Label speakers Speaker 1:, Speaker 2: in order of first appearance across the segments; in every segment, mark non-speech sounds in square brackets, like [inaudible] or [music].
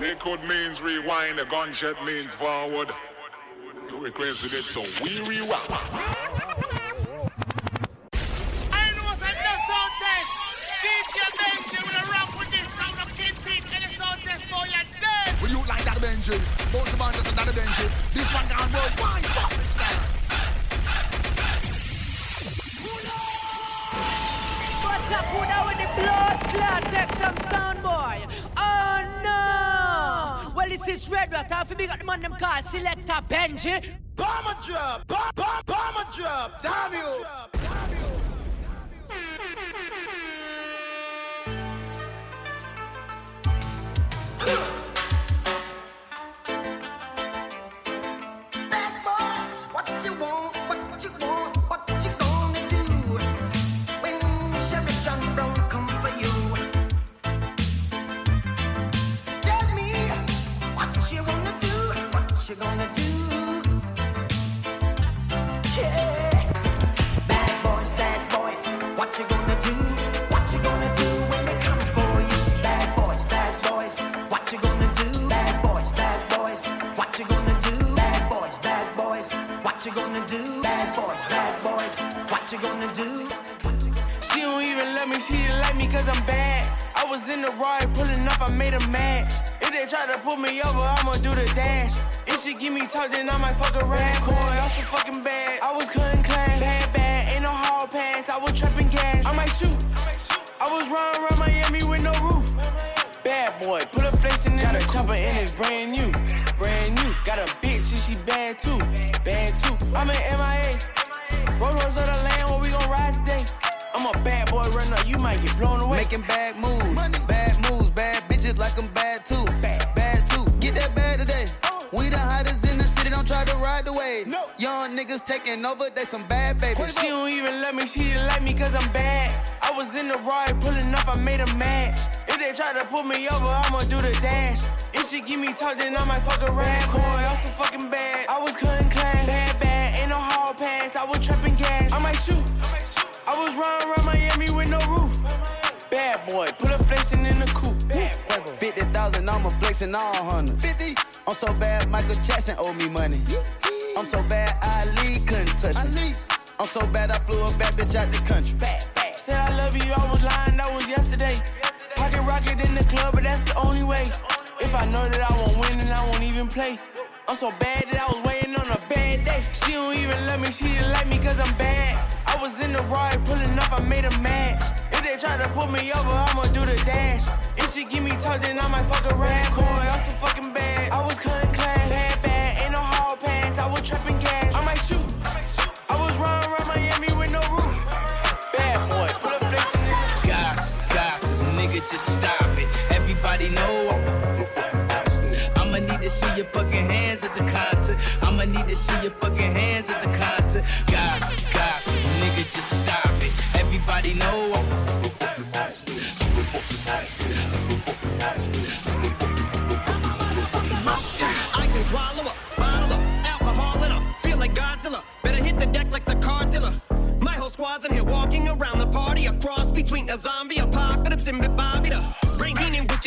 Speaker 1: Liquid means rewind, the gunshot means forward. You requested it, so we rewind.
Speaker 2: I know what's another sound test. DJ Benji will rock with this sound of Kingpin and the sound test for your dead.
Speaker 3: Will you like that Benji? Both the bandits and Benji. This one gone worldwide. Fuck it, style.
Speaker 4: What's up, who now with the blood clot? Take some sound boy. No! Well, this is Red Rat. Half big at the man them call Selector Benji.
Speaker 2: Bomber drop, bomb, bomb, bomber drop, damn you.
Speaker 3: Bad you gonna do? Bad boys, bad boys, what you gonna do? What you gonna do when they come for you? Bad boys, bad boys, what you gonna do? Bad boys, bad boys, what you gonna do? Bad boys, bad boys, what you gonna do? Bad boys, bad boys, what you gonna do?
Speaker 5: She don't even love me, she didn't like me cause I'm bad. I was in the ride pulling up, I made her mad. They try to pull me over, I'ma do the dash. If she give me talk, then I might fuck around. Coy, I'm so fucking bad. I was cutting class. Bad, bad, ain't no hall pass. I was trapping gas. I might shoot. I was running around Miami with no roof. Bad boy, put a flexin' in the chopper and it's brand new. Brand new. Got a bitch and she bad too. Bad too. I'm in MIA. Roll Rolls of the land where we gon' ride today. I'm a bad boy runner, you might get blown away.
Speaker 6: Making bad moves, bad moves, bad bitches like I'm bad too. Bad, bad too. Get that bad today. We the hottest in the city, don't try to ride the wave. Young niggas taking over, they some bad babies.
Speaker 5: She don't even love me, she didn't like me cause I'm bad. I was in the ride pulling up, I made her mad. If they try to pull me over, I'ma do the dash. If she give me talk, then I might fuck around. Coy, I'm so fucking bad. I was cutting class. Bad, bad, ain't no hall pass. I was trapping gas. I might shoot. I was running around Miami with no roof. Bad boy, put a flexin' in the coupe.
Speaker 6: 50,000, I'm flexing all hundreds. 50. I'm so bad, Michael Jackson owe me money. I'm so bad, Ali couldn't touch me. I'm so bad, I flew a bad bitch out the country.
Speaker 5: Said I love you, I was lying, that was yesterday. Pocket rocket in the club, but that's the only way. If I know that I won't win, then I won't even play. I'm so bad that I was waiting on a bad day. She don't even love me, she didn't like me cause I'm bad. I was in the ride pulling up, I made her mad. If they try to pull me over, I'ma do the dash. If she give me talk, then I might fuck around. Coy,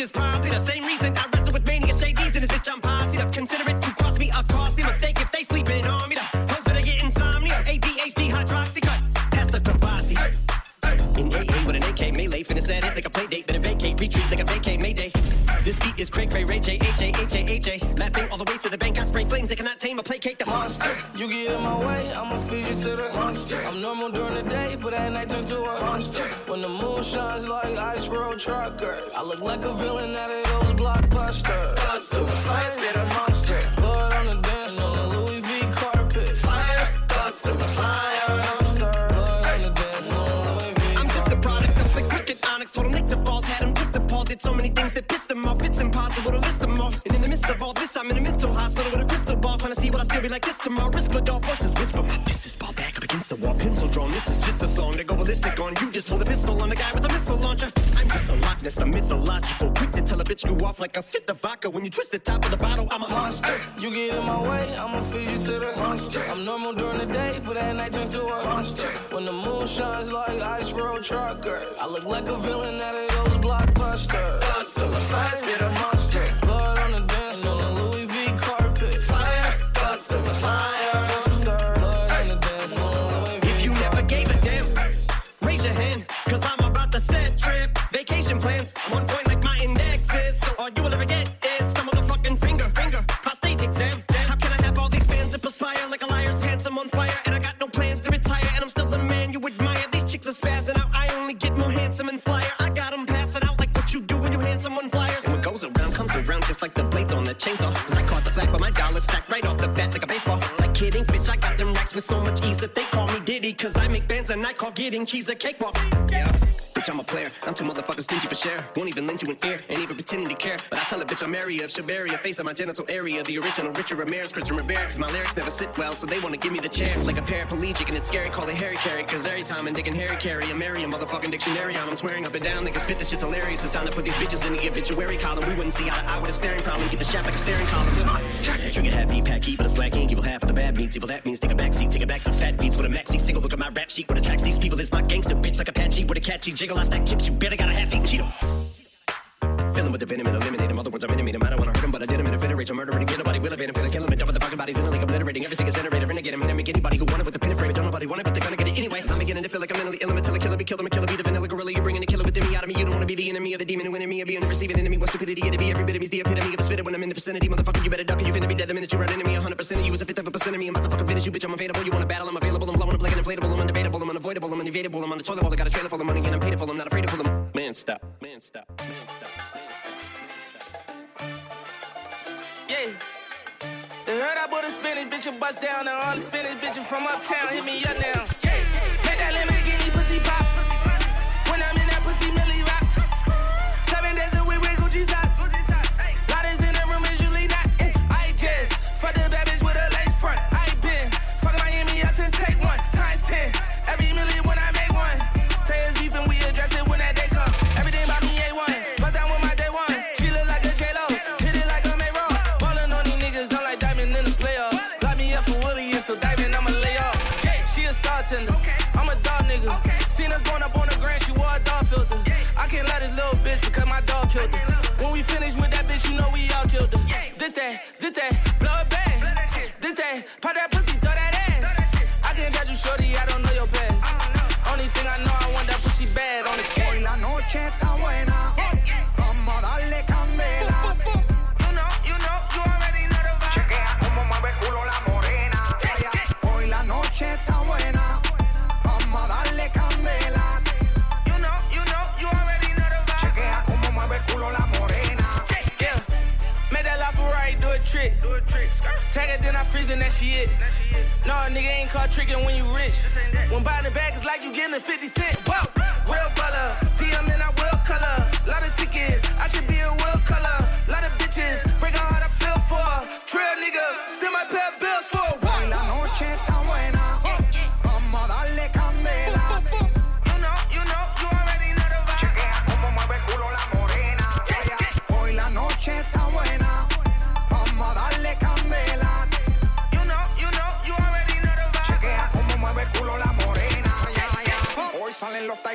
Speaker 7: is probably the same reason I wrestle with mania shadies and this bitch I'm posse up. Consider it to cost me a costly mistake if they sleeping on me. The hoes better get insomnia, ADHD, Hydroxycut. That's the Kavasi. In AA with an AK melee, finna set it like a play date. Better vacate, retreat like a vacate Mayday. This beat is cray cray, Ray J, H A, H A, H A. Laughing all the way to the bank, I spray flames, placate the monster.
Speaker 5: You get in my way, I'ma feed you to the monster. I'm normal during the day, but at night turn to a monster. When the moon shines like ice road truckers, I look like a villain out of those blockbusters.
Speaker 7: Blood to the fire,
Speaker 5: spit a monster.
Speaker 7: ballistic on you. Just pull the pistol on the guy with a missile launcher. I'm just a Loch Ness, the mythological. Quick to tell a bitch you off like a fifth of vodka. When you twist the top of the bottle, I'm a monster.
Speaker 5: You get in my way, I'ma feed you to the monster. I'm normal during the day, but at night turn to a monster. When the moon shines like ice road truckers, I look like a villain out of those blockbusters.
Speaker 7: Fuck till the fire
Speaker 5: spit a monster. Blood on
Speaker 7: the dance floor, Louis V carpet. Fire, fuck the fire. Kidding, bitch, I got them racks with so much ease that they call me Diddy. Cause I make bands and I call getting cheese a cakewalk. Yeah. Bitch, I'm a player. I'm too motherfucking stingy for share. Won't even lend you an ear, ain't even pretending to care. But I tell a bitch I'm area of Shabaria, face on my genital area. The original Richard Ramirez, Christian Rivera. Cause my lyrics never sit well, so they wanna give me the chair. Like a paraplegic, and it's scary, call it Harry Carry. Cause every time I'm and Harry carry, I marry a motherfucking dictionary on. I'm swearing up and down, niggas spit this shit's hilarious. It's time to put these bitches in the obituary column. We wouldn't see eye to eye with a staring problem. Get the shaft like a staring column. Trigger happy, packy, but it's black ink. Evil half of the bad meats. Evil that means take a backseat, take it back to fat beats with a maxi single. Look at my rap sheet. What attracts these people is my gangster bitch like Apache with a catchy jiggle. I stack chips, you better got a half eat Cheeto. Fill with the venom and eliminate him. Other words, I'm him. I don't wanna hurt him, but I did him in a fit rage. I'm murdering, get nobody will evade him. Like killing him. Dumb the fucking bodies in a league, obliterating. Everything is iterated. Renegade him, hit him, make anybody who want it with the pin and frame. Don't nobody want it, but they're gonna get it anyway. I'm beginning to feel like I'm mentally ill. I'm a killer, be killed, I'm a killer, be the vanilla gorilla. You're bringing a killer within me out of me. You don't wanna be the enemy of the demon who enemy of being the receiving enemy. What stupidity it'd be? Every bit of me's the epitome of a spitter when I'm in the vicinity. Motherfucker, you better duck or you finna be dead the minute you run into me. 100% of you is a fifth of a percent of me. I'm about to fucking finish you, bitch. I'm available. You wanna battle? I'm available. I'm blowing up like an inflatable. I'm undebatable. I'm unavoidable. I'm unevadable. I'm on the toilet bowl. I got a trailer full of money and I'm paid for. I'm not afraid to pull them. Man, stop. Man, stop. Man, stop.
Speaker 5: Yeah. They heard I bought a Spanish bitch and bust down, and all the Spanish bitches from uptown hit me up now. Yeah. Make that Lamborghini Throw that and that she it. No, nigga ain't caught tricking when you rich. When buying the bag, it's like you getting a 50 cent. Whoa, real butter. DM and I will color. Lot of tickets,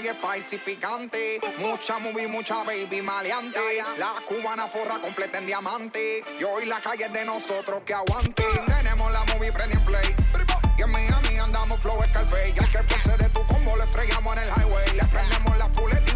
Speaker 8: Spicy picantes. Mucha movie, mucha baby maleante. La cubana forra completa en diamante. Y hoy la calle de nosotros que aguante. Tenemos la movie prendí en play. Y en Miami andamos flow Scarface. Y al que force de tu combo le estrellamos en el highway. Le prendemos la full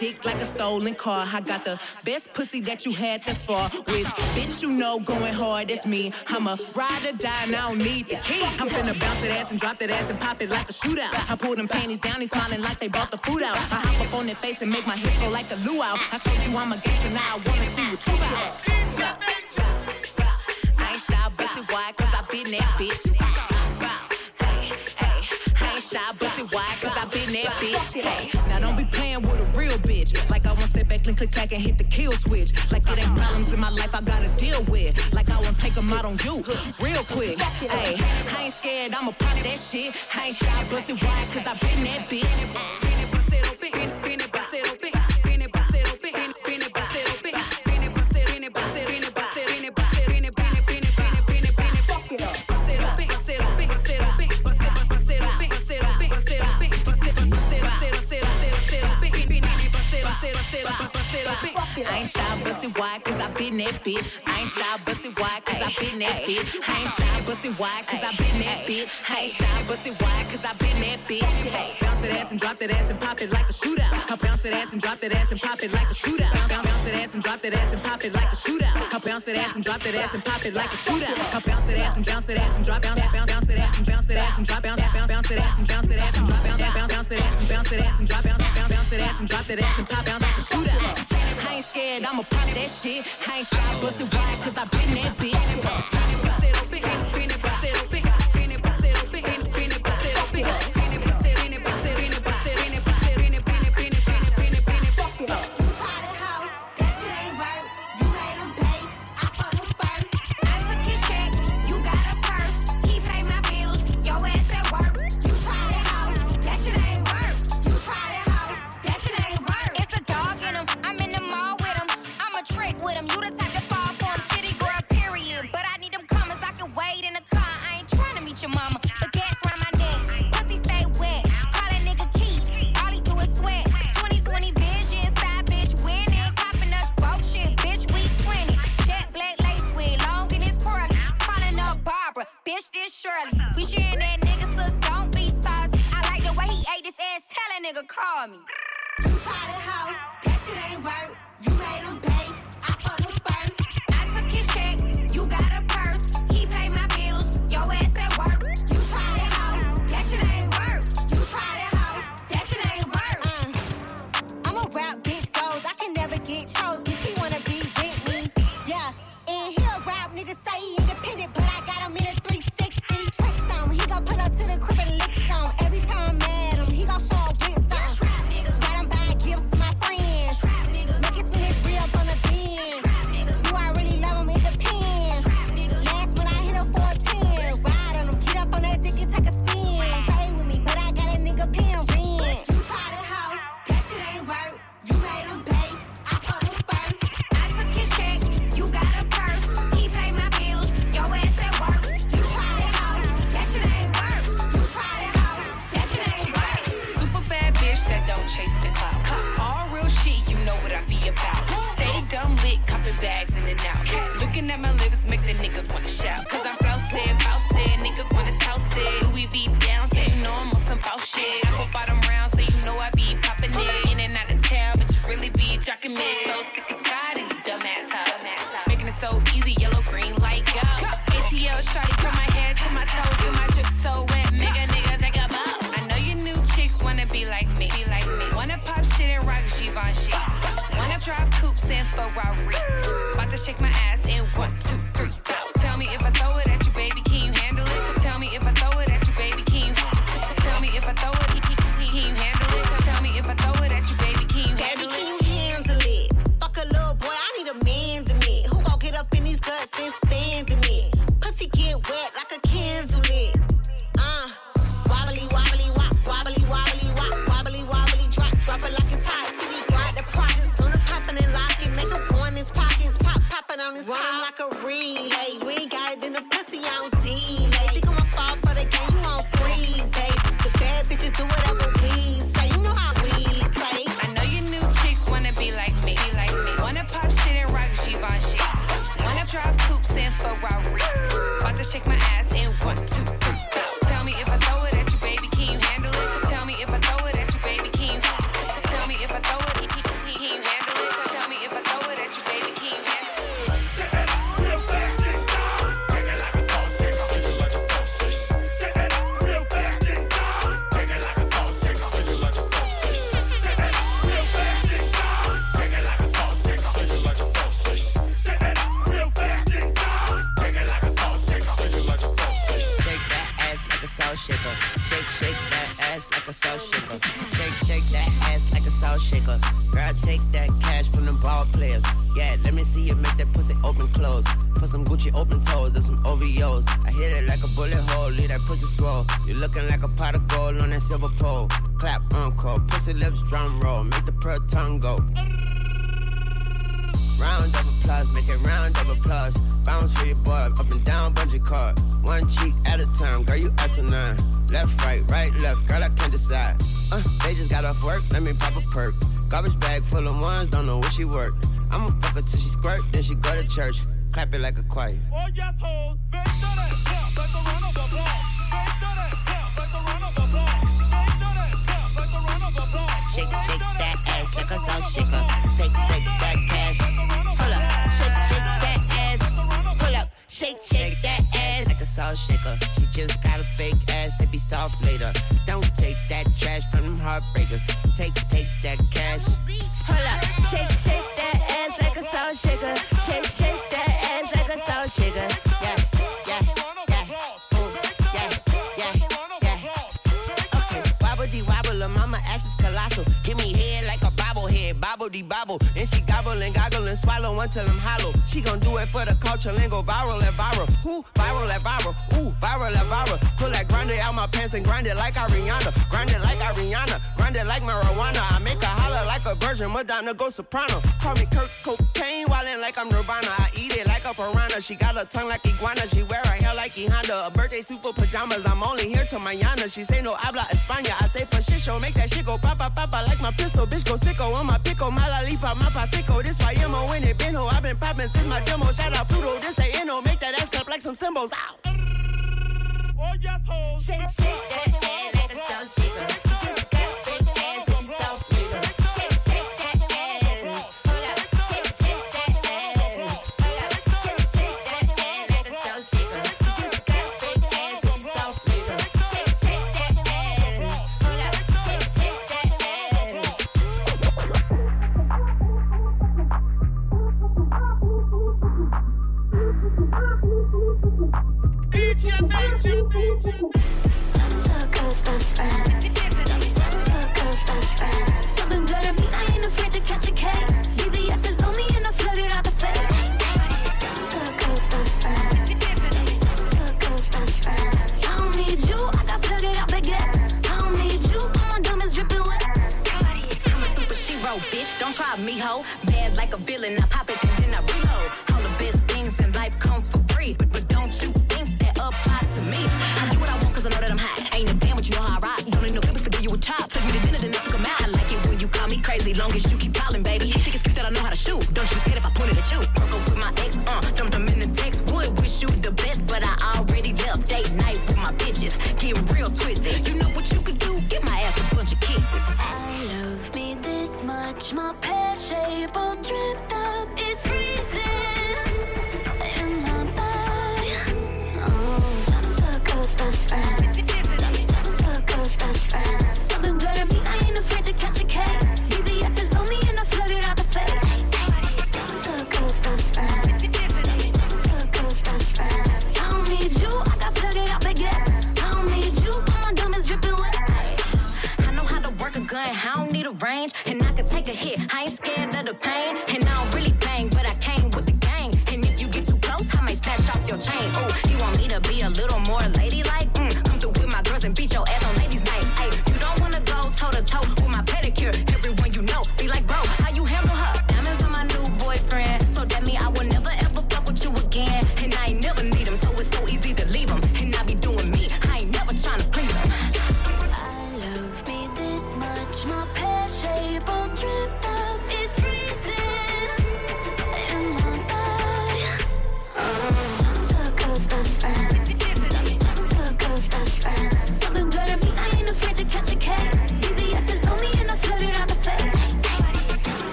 Speaker 9: dick like a stolen car. I got the best pussy that you had thus far. Which bitch you know going hard, that's me. I'ma ride or die and I don't need the key. I'm finna bounce that ass and drop that ass and pop it like a shootout. I pull them panties down, he's smiling like they bought the food out. I hop up on their face and make my hips go like a luau. I showed you I'm a gangster, now I wanna see what you got. I ain't shy, pussy why? Cause I been that bitch. Real bitch. Like I want step back and click back and hit the kill switch. Like it ain't problems in my life I gotta deal with. Like I won't take them out on you real quick. Hey, I ain't scared, I'ma pop that shit. I ain't shy, pussy why? Cause I been that bitch. vacila, vacila, up. I ain't shy, pussy why? Cause I been that bitch. I ain't shy, pussy why? Cause I been that bitch. I ain't shy, pussy why? Cause I been that bitch. I ain't shy, pussy why? Cause I been that bitch. Bounce that ass and drop that ass and pop it like a shootout. I bounce that ass and drop that ass and pop it like a shootout. Bounce, bounce, bounce that ass and drop that ass and pop it like a shootout. I bounce that ass and drop that ass and pop it like a shootout. I bounce that ass and bounce that ass and drop bounce bounce bounce that ass and bounce that ass and drop bounce bounce bounce that ass and bounce that ass and drop bounce bounce bounce that ass and bounce that ass and drop bounce bounce bounce that ass and drop that ass and pop bounce like a shootout. I ain't scared, I'ma pop that shit. I ain't shy, pussy why? Cause I been that bitch.
Speaker 10: Bitch, this Shirley. We sharing that nigga, sis, don't be saucy. I like the way he ate this ass, tell that nigga call me.
Speaker 11: You tried it out, that shit ain't work. You made
Speaker 12: right, right, left, girl, I can't decide. Uh, they just got off work, let me pop a perk. Garbage bag full of ones, don't know where she work. I'ma fuck her till she squirt, then she go to church. Clap it like a choir.
Speaker 13: Oh yes, hoes. They know that clap like a run of applause. They know that clap like a run of applause. They know that clap like a run of applause.
Speaker 12: Shake, shake that ass like a salt shaker. Take, take that cash. Hold up, shake, shake that ass. Pull up, shake, shake that salt shaker. She just got a fake ass, it be soft later. Don't take that trash from them heartbreakers. Take, take that cash. Hold up, shake, shake that ass like a salt shaker. Shake, shake that ass like a salt shaker. Yeah, yeah, yeah. Yeah, yeah, yeah. Okay, wobble wobble, her mama ass is colossal. Give me head like a bobblehead, bobble de bobble. And she gobble and and swallow until I'm hollow. She gon' do it for the culture and go viral and viral. Who viral at viral? Ooh, viral at viral. Pull that grind it out my pants and grind it like Ariana. Grind it like Ariana. Grind it like marijuana. I make her holler like a virgin. Madonna go soprano. Call me Kurt Cocaine, wildin' like I'm Nirvana. I eat it like a piranha. She got a tongue like iguana. She wear her hair like Honda. A birthday super pajamas. I'm only here till mañana. She say no habla España. I say for show. Make that shit go papa papa like my pistol. Bitch go sicko on my pickle. My lollipop, my pasico. This why I'm when it been ho. I've been popping since my demo. Shout out Pluto. This they inno. Make that ass clap like some cymbals. Out.
Speaker 13: Oh yes, hoes.
Speaker 12: Shake, shake that ass like a salt shaker. like a
Speaker 9: villain. I pop it and then I reload. All the best things in life come for free. But, but don't you think that applies to me? I do what I want cause I know that I'm hot. Ain't a damn what you know how I rock. Don't need no papers to give you a chop. Took me to dinner, then I took a out. I like it when you call me crazy. Long as you keep calling, baby. Think it's cute that I know how to shoot. Don't you scared if I point at you. Broke up with my ex, uh, jumped him in the text. Would wish
Speaker 14: you
Speaker 15: the best,
Speaker 14: but I already left date night with my
Speaker 15: bitches. Get real twisted. Shape all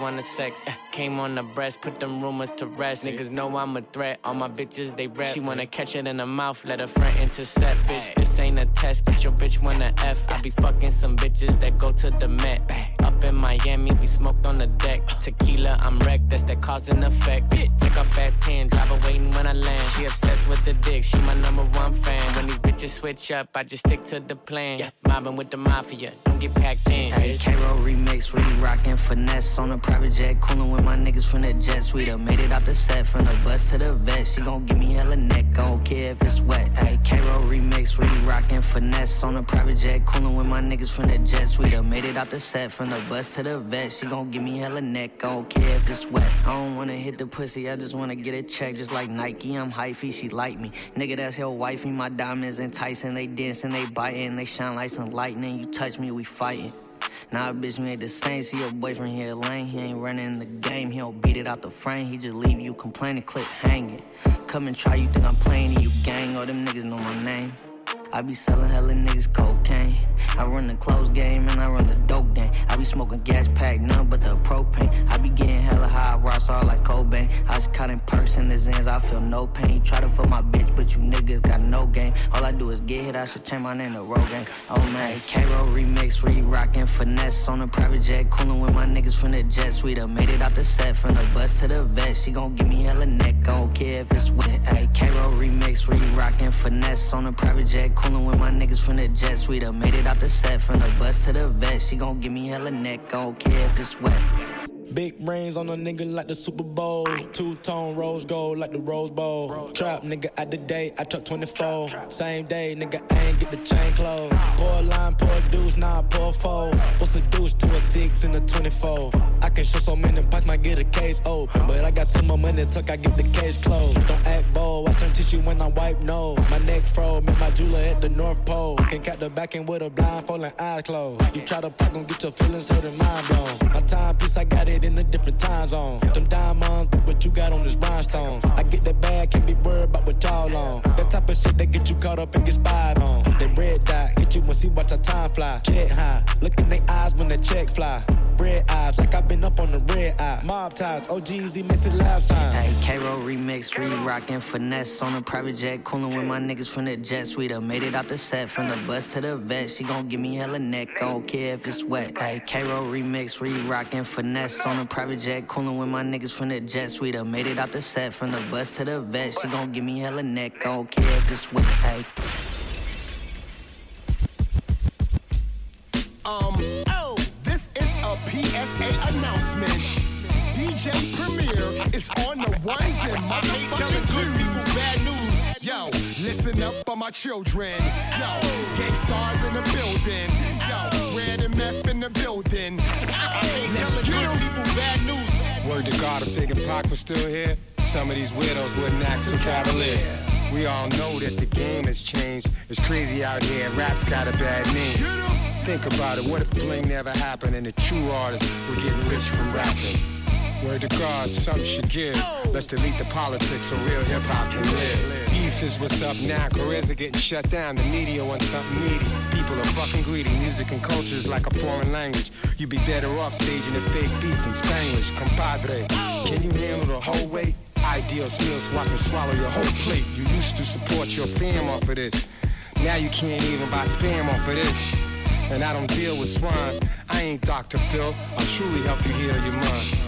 Speaker 16: wanna sex. Came on the breast, put them rumors to rest. Niggas know I'm a threat, all my bitches they rep. She wanna catch it in the mouth, let her friend intercept. Bitch, this ain't a test, but your bitch wanna F. I be fucking some bitches that go to the Met. Up in Miami, we smoked on the deck. Tequila, I'm wrecked, that's that cause and effect. Take off at 10, drive her waiting when I land. She obsessed with the dick, she my number one fan. When these bitches switch up, I just stick to the plan. Yeah, mobbing with the mafia, don't get packed in.
Speaker 17: Hey, K-Roll remix, we rockin' finesse on a private jet, coolin' with my niggas from the jet suite. I made it out the set from the bus to the vet. She gon' give me hella neck, I don't care if it's wet. Hey, K-Roll remix, we rockin' finesse on a private jet, coolin' with my niggas from the jet suite. I made it out the set from the bus to the vet. She gon' give me hella neck, I don't care if it's wet. I don't wanna hit the pussy, I just wanna get a check just like Nike. I'm hyphy, she like me. Nigga, that's her wifey. My diamonds enticing, they dancing, they biting, they shine like some lightning. You touch me, we fighting. Nah, bitch, we ain't the same. See your boyfriend here lame. He ain't running the game. He don't beat it out the frame. He just leave you complaining, clip hanging. Come and try, you think I'm playing you gang. All them niggas know my name. I be selling hella niggas cocaine. I run the close game and I run the dope game. I be smoking gas pack, none but the propane. I be getting hella high, rocks all like Cobain. I cutting perks in the Xans, I feel no pain. Try to fuck my bitch, but you niggas got no game. All I do is get hit, I should change my name to Rogaine. Oh man, K-Roll remix, re rockin' finesse on a private jet, coolin' with my niggas from the jet suite. I made it out the set from the bus to the vet. She gon' give me hella neck, I don't care if it's wet. Hey, rockin' finesse on a private jet, coolin' with my niggas from the jet suite. I made it out the set from the bus to the vet. She gon' give me hella neck, I don't care if it's wet.
Speaker 18: Big brains on a nigga like the Super Bowl. Two tone rose gold like the Rose Bowl. Trap nigga at the day, I truck 24. Same day, nigga, I ain't get the chain closed. Pour line, pour deuce, nah, pour four. What's a deuce to a six and a 24? I can show so many pots, might get a case open. But I got some more money, tuck, I get the case closed. Don't act bold, I turn tissue when I wipe nose. My neck froze, met my jeweler at the North Pole. Can't cap the back end with a blindfold and eyes closed. You try to pop, gon' get your feelings hurt and mind blown. My timepiece, I got it in a different time zone. Them diamonds, what you got on this rhinestones. I get that bag, can't be worried about what y'all on. That type of shit that get you caught up and get spied on. They red dot, hit you and see watch our time fly. Jet high, look in their eyes when the check fly. Red eyes, like I've been up on the red eye. Mob ties, OGs, he missing lab signs.
Speaker 17: Hey, K-Roll remix, re rockin' finesse on a private jet, coolin' with my niggas from the jet suite. I made it out the set from the bus to the vet. She gon' give me hella neck, I don't care if it's wet. Hey, K-Roll remix, re rockin' finesse on a private jet, coolin' with my niggas from the jet suite. I made it out the set from the bus to the vet. She gon' give me hella neck, I don't care if it's wet. Hey.
Speaker 19: Um, PSA announcement. DJ Premier is on the ones and my telling good people bad news. Yo, listen up for my children. Yo, Gang Starr's in the building. Yo, red and meth in the building. Let's get 'em.
Speaker 20: Word to God, if Big and Pac was still here, Some of these widows wouldn't act so cavalier. We all know that the game has changed. It's crazy out here. Rap's got a bad name. Think about it. What if bling never happened and the true artists were getting rich from rapping? Word to God, some should give. Let's delete the politics so real hip hop can live. Beef is what's up now. Careers are getting shut down. The media wants something needy. People are fucking greedy. Music and culture is like a foreign language. You'd be better off staging a fake beef in Spanish. Compadre, can you handle the whole weight? Ideal skills, watch them swallow your whole plate. You used to support your fam off of this. Now you can't even buy spam off of this. And I don't deal with swine. I ain't Dr. Phil. I'll truly help you heal your mind.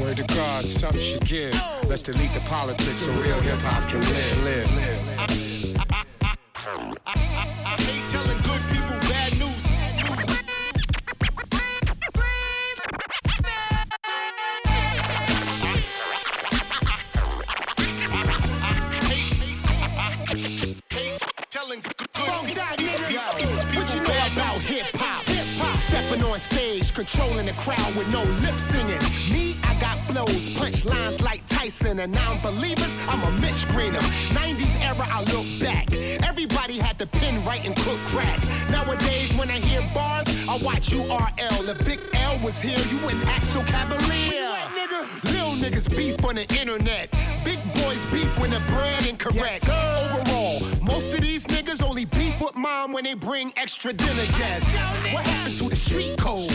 Speaker 20: Word to God, something should give. Let's delete the politics so real hip hop can live, live, live.
Speaker 19: I hate telling good people bad news. Telling good people what you know about hip hop. Stepping on stage, controlling the crowd with no lip singing. And non-believers, I'm a Mitch Greener. 90s era, I look back. Everybody had the pen right and cook crack. Nowadays, when I hear bars, I watch URL. If Big L was here, you wouldn't act so cavalier. Little niggas beef on the internet. Big boys beef when the brand incorrect. Overall, most of these niggas only beef with mom when they bring extra dinner guests. What happened to the street code?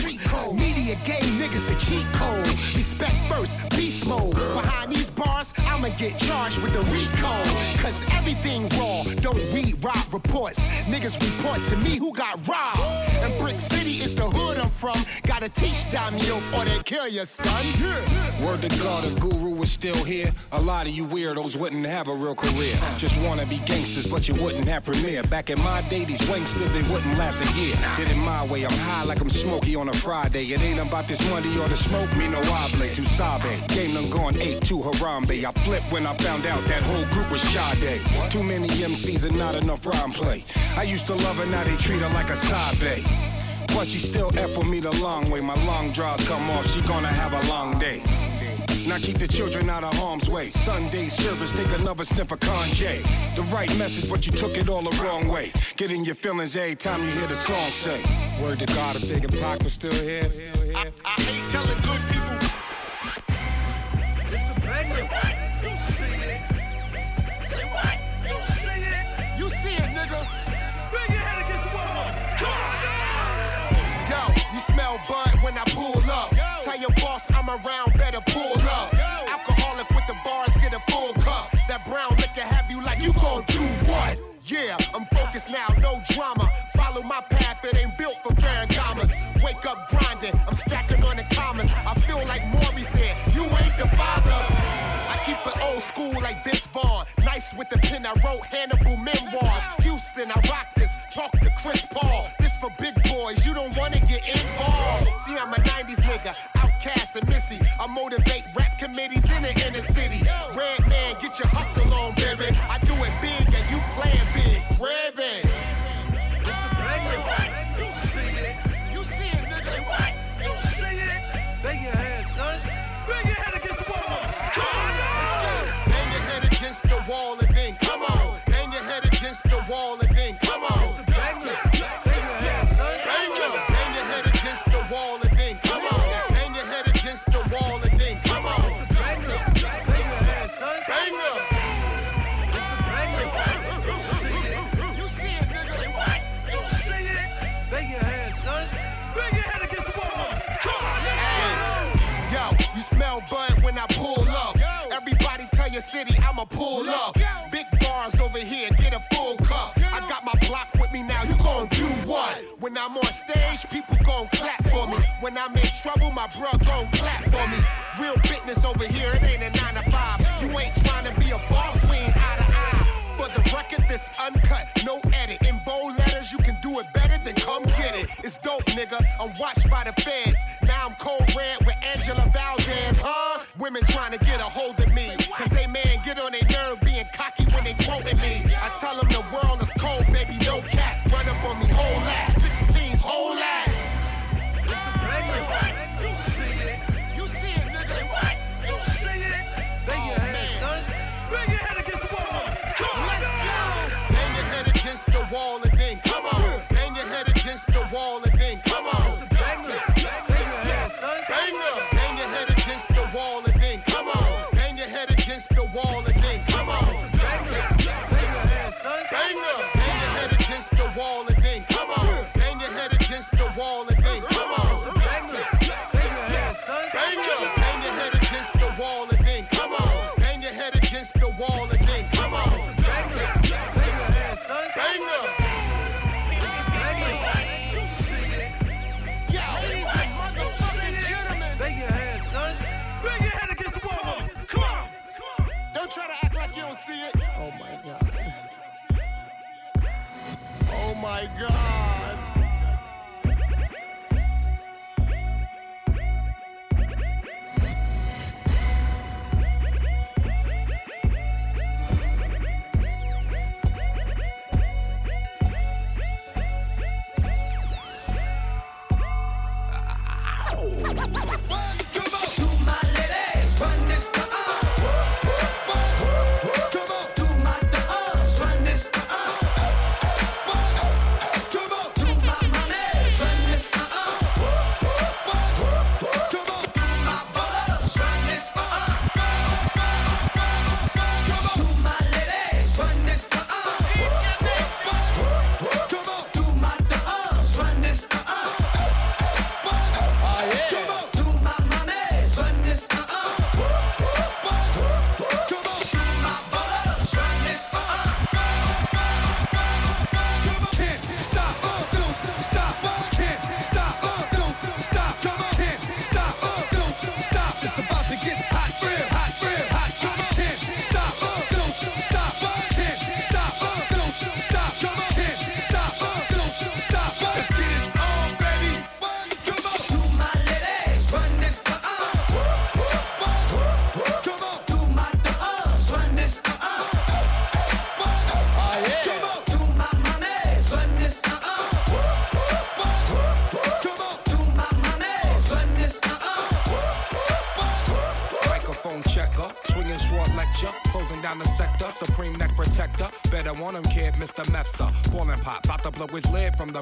Speaker 19: Gave niggas the cheat code. Respect first, beast mode. Behind these bars, I'ma get charged with the RICO. Cause everything raw, don't read rob reports. Niggas report to me who got robbed. And Brick City is the hood I'm from. Gotta teach Damio or they kill your son.
Speaker 21: Word to God, a guru is still here. A lot of you weirdos wouldn't have a real career. Just wanna be gangsters, but you wouldn't have premiere. Back in my day, these wanksters, they wouldn't last a year. Did it my way, I'm high like I'm smoky on a Friday. It ain't about this money or the smoke, me no oblate. To Sabe, game done gone 8 to Harambe. I flipped when I found out that whole group was Sade. Too many MCs and not enough rhyme play. I used to love her, now they treat her like a side Sabe. Plus, she still with me the long way. My long draws come off, she gonna have a long day. Now keep the children out of harm's way. Sunday service, take another sniff of congé. The right message, but you took it all the wrong way. Get in your feelings every time you hear the song say.
Speaker 20: Word to God, if Big and Pac was still here.
Speaker 19: I, I hate telling good people. Smell bud when I pull up. Tell your boss I'm around, better pull up. Alcoholic with the bars, get a full cup. That brown liquor have you like you gon' do what? Yeah, I'm focused now, no drama. Follow my path, it ain't built for Ferragamos. Wake up grinding, I'm stacking on the commas. I feel like Maury said, you ain't the father. I keep it old school like this Vaughn. Nice with the pen, I wrote Hannibal memoirs. Houston, I rock this. Talk to Chris Paul. This for big nigga, OutKast and missy. I motivate rap committees in the inner city. Redman, get your hustle on, baby. I do it big and you playing big. Grabbing. It's a banger. You see it. You see it, nigga. What? You see it. Bang your head, son. Bang your head against the wall. Come on. Bang your head against the wall I'ma pull up. Big bars over here, get a full cup. I got my block with me now, you gon' do what? When I'm on stage, people gon' clap for me. When I'm in trouble, my bro gon' clap for me. Real business over here, it ain't a nine to five. You ain't trying to be a boss, we ain't eye to eye. For the record, this uncut, no edit. In bold letters, you can do it better than come get it. It's dope, nigga. I'm watched by the feds. Now I'm cold red with Angela Valdez, huh? Women trying to get a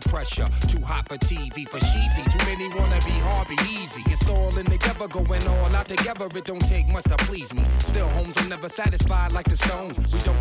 Speaker 19: the
Speaker 20: pressure. Too hot for TV, for cheesy. Too many wanna be hard, be easy. It's all in together, going all out together. It don't take much to please me. Still, homes are never satisfied like the stones. We don't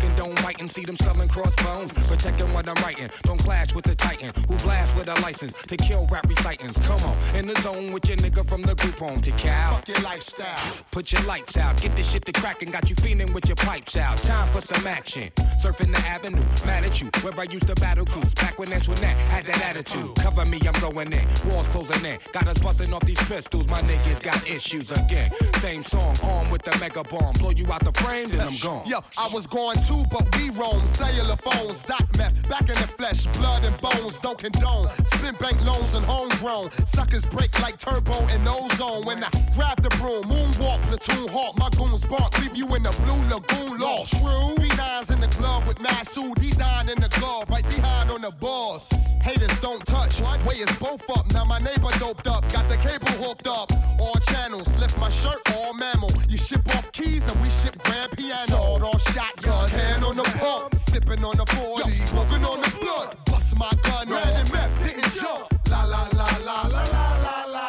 Speaker 20: fighting, see them selling crossbones. Protecting what I'm writing, don't clash with the titan who blast with a license to kill rap recitants. Come on, in the zone with your nigga from the group home to Cal.
Speaker 19: Fuck your lifestyle.
Speaker 20: Put your lights out, get this shit to crackin', got you feeling with your pipes out. Time for some action. Surfing the avenue, mad at you, where I used to battle cruise. Back when Antoinette had that attitude. Cover me, I'm going in. Walls closing in. Got us busting off these pistols, my niggas got issues again. Same song, armed with the mega bomb. Blow you out the frame, then I'm gone.
Speaker 19: Yo, I was going too, but we roam. Cellular phones, doc meth, back in the flesh, blood and bones, don't condone. Spin bank loans and homegrown. Suckers break like turbo and ozone. When I grab the broom, moonwalk, platoon hawk, my goons bark, leave you in the blue lagoon lost. True. B9's in the club with Masood, D nine in the glove, right behind on the boss. Haters don't touch, way is both up. Now my neighbor doped up, got the cable hooked up. All channels, lift my shirt, all mammal. You ship off keys and we ship grand piano. Sawed off shotgun, hand on the pump, sipping on the 40, smoking on the blood. Bust my gun, red and meth, didn't jump. La la la la la la la la.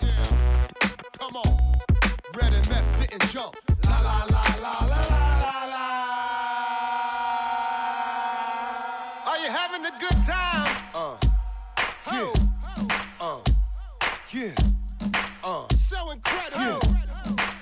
Speaker 19: Yeah, come on, red and meth didn't jump. La la la la la la la la. Are you having a good time? Uh, yeah, uh, yeah, uh, so incredible.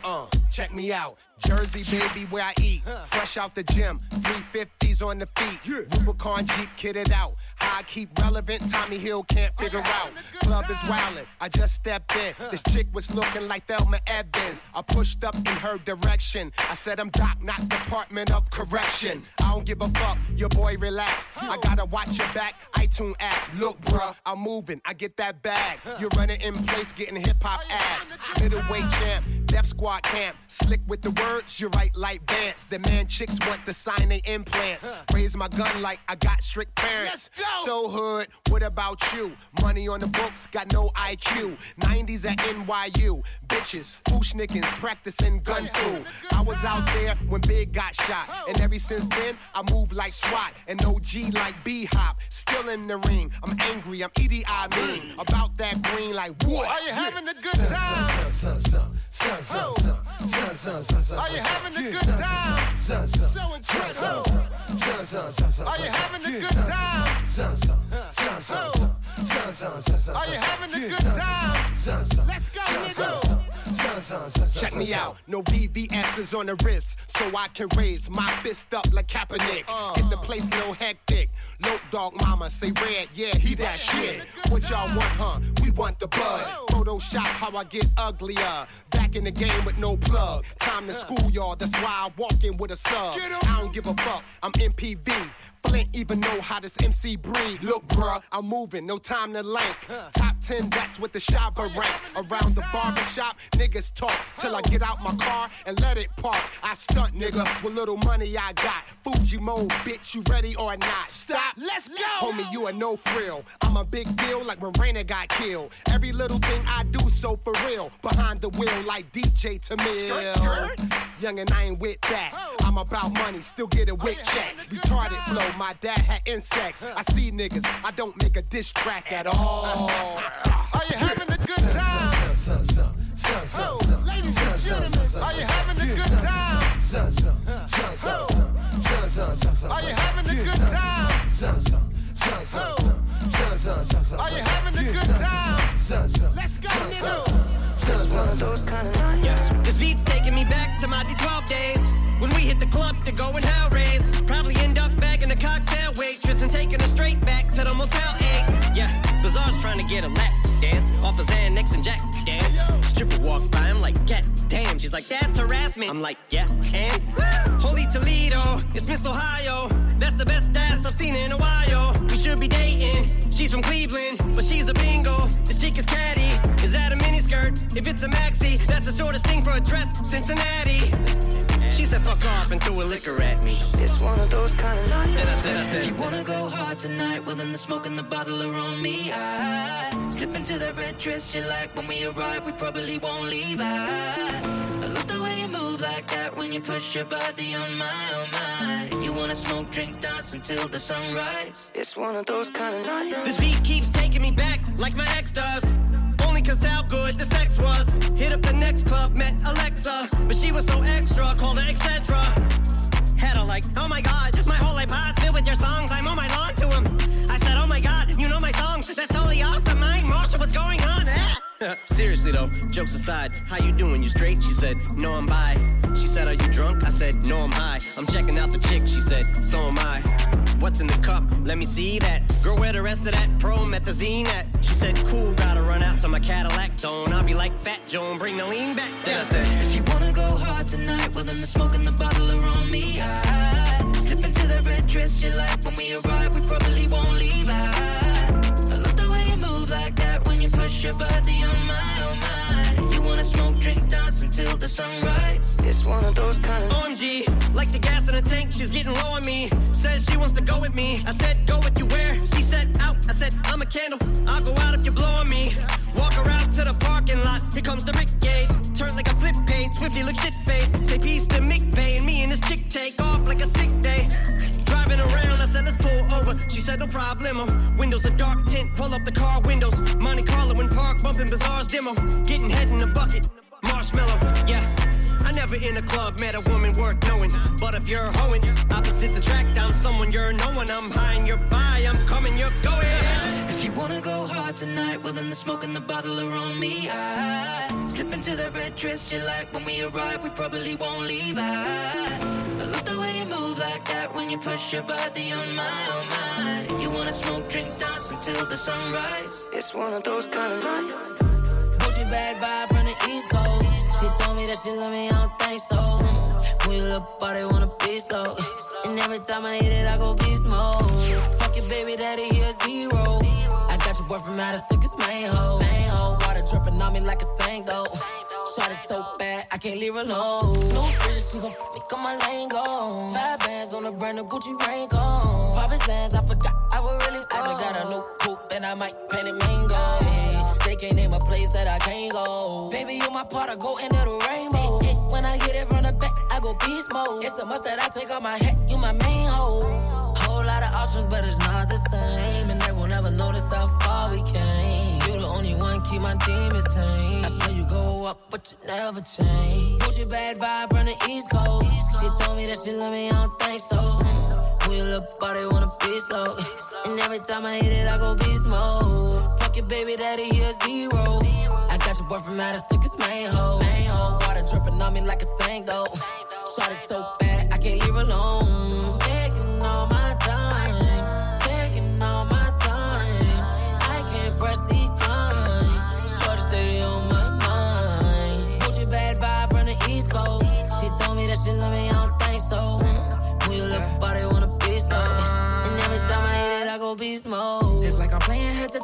Speaker 19: Uh. Check me out. Jersey, baby, where I eat. Fresh out the gym. 350s on the feet. Rubicon Jeep kitted out. How I keep relevant, Tommy Hill can't figure out. Club is wildin', I just stepped in. This chick was looking like Thelma Evans. I pushed up in her direction. I said, I'm Doc, not Department of Correction. I don't give a fuck, your boy relax. I gotta watch your back, iTunes app. Look, bruh, I'm moving, I get that bag. You're running in place, getting hip hop abs. Middleweight champ, Def Squad camp. Slick with the words, you write like Vance. The man chicks want to sign they implants. Raise my gun like I got strict parents. So hood, what about you? Money on the books, got no IQ. 90s at NYU. Bitches, pushnickins, practicing gun fu. I was out there when Big got shot. And ever since then, I move like SWAT. And OG like B Hop. Still in the ring. I'm angry, I'm Edie I mean. About that green like what?
Speaker 22: Are you having a good time? Are you having a good time? So incredible. Are you having a good time? Are you having a good time? Let's go, nigga.
Speaker 19: Check me out, no VVS's on the wrist, so I can raise my fist up like Kaepernick. Uh. Hit the place no hectic. Low dog mama say red, yeah, he that shit. What y'all want, huh? We want the bud. Photoshop how I get uglier. Back in the game with no plug. Time to school y'all, that's why I walk in with a sub. I don't give a fuck, I'm MPV. Flint even know how this MC breed. Look, bruh, I'm moving, no time to lank. Top 10, that's what the shopper rank. Around the barbershop, niggas talk till I get out my car and let it park. I stunt, nigga, with little money I got. Fuji mode, bitch, you ready or not? Stop, let's go! Homie, you a no frill. I'm a big deal like when Raina got killed. Every little thing I do so for real. Behind the wheel like DJ Tamil. Young and I ain't with that. I'm about money, still get a wick check. Retarded flow, my dad had insects. I see niggas, I don't make a diss track at all.
Speaker 22: Are you having a good time? Oh, ladies and gentlemen, are you having a good time? Oh, are you having a good time? Oh, are you having a good time? Let's go, nigga.
Speaker 7: Those kind of nights. Yes. This beat's taking me back to my D12 days. When we hit the club to go and hell raise. Probably end up bagging a cocktail waitress and taking her straight back to the Motel 8. Yeah, Bizarre's trying to get a lap dance off of Xanax and Jack. Damn. Stripper walked by, I'm like, yeah, damn. She's like, that's harassment. I'm like, yeah, and Holy Toledo, it's Miss Ohio. That's the best ass I've seen in a while. We should be dating. She's from Cleveland, but she's a bingo. This chick is catty. Is that a miniskirt? If it's a maxi, that's the shortest thing for a dress. Cincinnati. She said fuck off and threw a liquor at me. It's one of those kind of nights. Then I said, I said,
Speaker 23: If you wanna go hard tonight, well then the smoke and the bottle are on me. I slip into that red dress you like when we arrive, we probably won't leave. I, I love the way you move like that when you push your body on my, on mine. You wanna smoke, drink, dance until the sunrise.
Speaker 7: It's one of those kind of nights. This beat keeps taking me back like my ex does. Cause how good the sex was. Hit up the next club, met Alexa. But she was so extra, called her etc. Had her like, oh my god, my whole iPod's filled with your songs. I'm on my lawn to him. I said, oh my god, you know my songs. That's totally awesome. Mine, Marsha, what's going on? Ah. Seriously though, jokes aside, how you doing? You straight? She said, no, I'm bi. She said, are you drunk? I said, no, I'm high. I'm checking out the chick. She said, so am I. What's in the cup? Let me see that. Girl, where the rest of that promethazine at? She said, cool, gotta run out to my Cadillac. Don't I'll be like Fat Joe, bring the lean back. Then I said,
Speaker 23: If you wanna go hard tonight, well then the smoke and the bottle are on me. I slip into that red dress you like when we arrive, we probably won't leave. I, I love the way you move like that when you push your body on mine, on mine. Wanna smoke, drink, dance until the sunrise.
Speaker 7: It's one of those kind of OMG, like the gas in the tank, she's getting low on me. Says she wants to go with me. I said, go with you where? She said, out. I said, I'm a candle. I'll go out if you blow on me. Walk around to the parking lot. Here comes the brigade. Turn like a flip page. Swiftly look shit faced. Say peace to McVeigh. And me and this chick take off like a sick day. Driving around, I said, let's pull over. She said, no problemo. Windows a dark tint. Pull up the car windows. Monte Carlo in park, bumping Bizarre's demo. Getting head in the bucket. Marshmallow, yeah. I never in a club met a woman worth knowing. But if you're hoeing, opposite the track, I'm someone you're knowing. I'm high and you're by, I'm coming, you're going.
Speaker 23: If you wanna go hard tonight, well then the smoke and the bottle are on me. I Slip into that red dress you like when we arrive, we probably won't leave. I, I love the way you move like that when you push your body on my, on mine. You wanna smoke, drink, dance until the sunrise. It's one of those kind of nights.
Speaker 14: Gucci bag vibe from the East Coast. She told me that she love me, I don't think so. Mm. When you look, they wanna be slow. Uh, and every time I hit it, I go beast mode. Fuck your baby daddy, he a zero. I got your boyfriend mad, I took his main hoe. Main hoe, water dripping on me like a sang though. Shot it so bad, I can't leave her alone. No fridge, she gon' make on my lane go. Five bands on a brand new Gucci rain go. Pop his ass, I forgot I would really go. I just got a new coupe, and I might paint it mango. Yeah. They can't name a place that I can't go. Baby, you my part, I go into the rainbow. When I hit it from the back, I go beast mode. It's a must that I take off my hat, you my main hoe. Whole lot of options, but it's not the same. And they will never notice how far we came. You the only one keep my demons tame. I swear you go up, but you never change. Gucci bad vibe from the East Coast. She told me that she love me, I don't think so. You look, they wanna be slow. And every time I hit it, I go beast mode. Fuck your baby daddy, he a zero. I got your boyfriend mad, I took his main hoe. Water dripping on me like a sang though. Shot it so bad,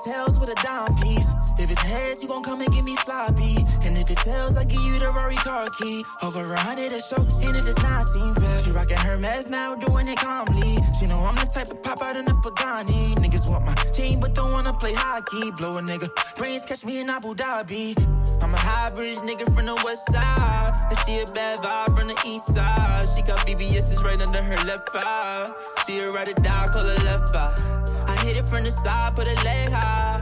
Speaker 24: tails with a dime piece. If it's heads, you gon' come and give me sloppy. And if it's tails, I give you the Rory car key. Over a hundred a show, and it does not seem fair. She rockin' her mess now, doing it calmly. She know I'm the type to pop out in the Pagani. Niggas want my chain, but don't wanna play hockey. Blow a nigga, brains catch me in Abu Dhabi. I'm a Highbridge nigga from the west side. And she a bad vibe from the east side. She got BBS's right under her left eye. She a ride or die, call her left eye. Hit it from the side, put a leg high.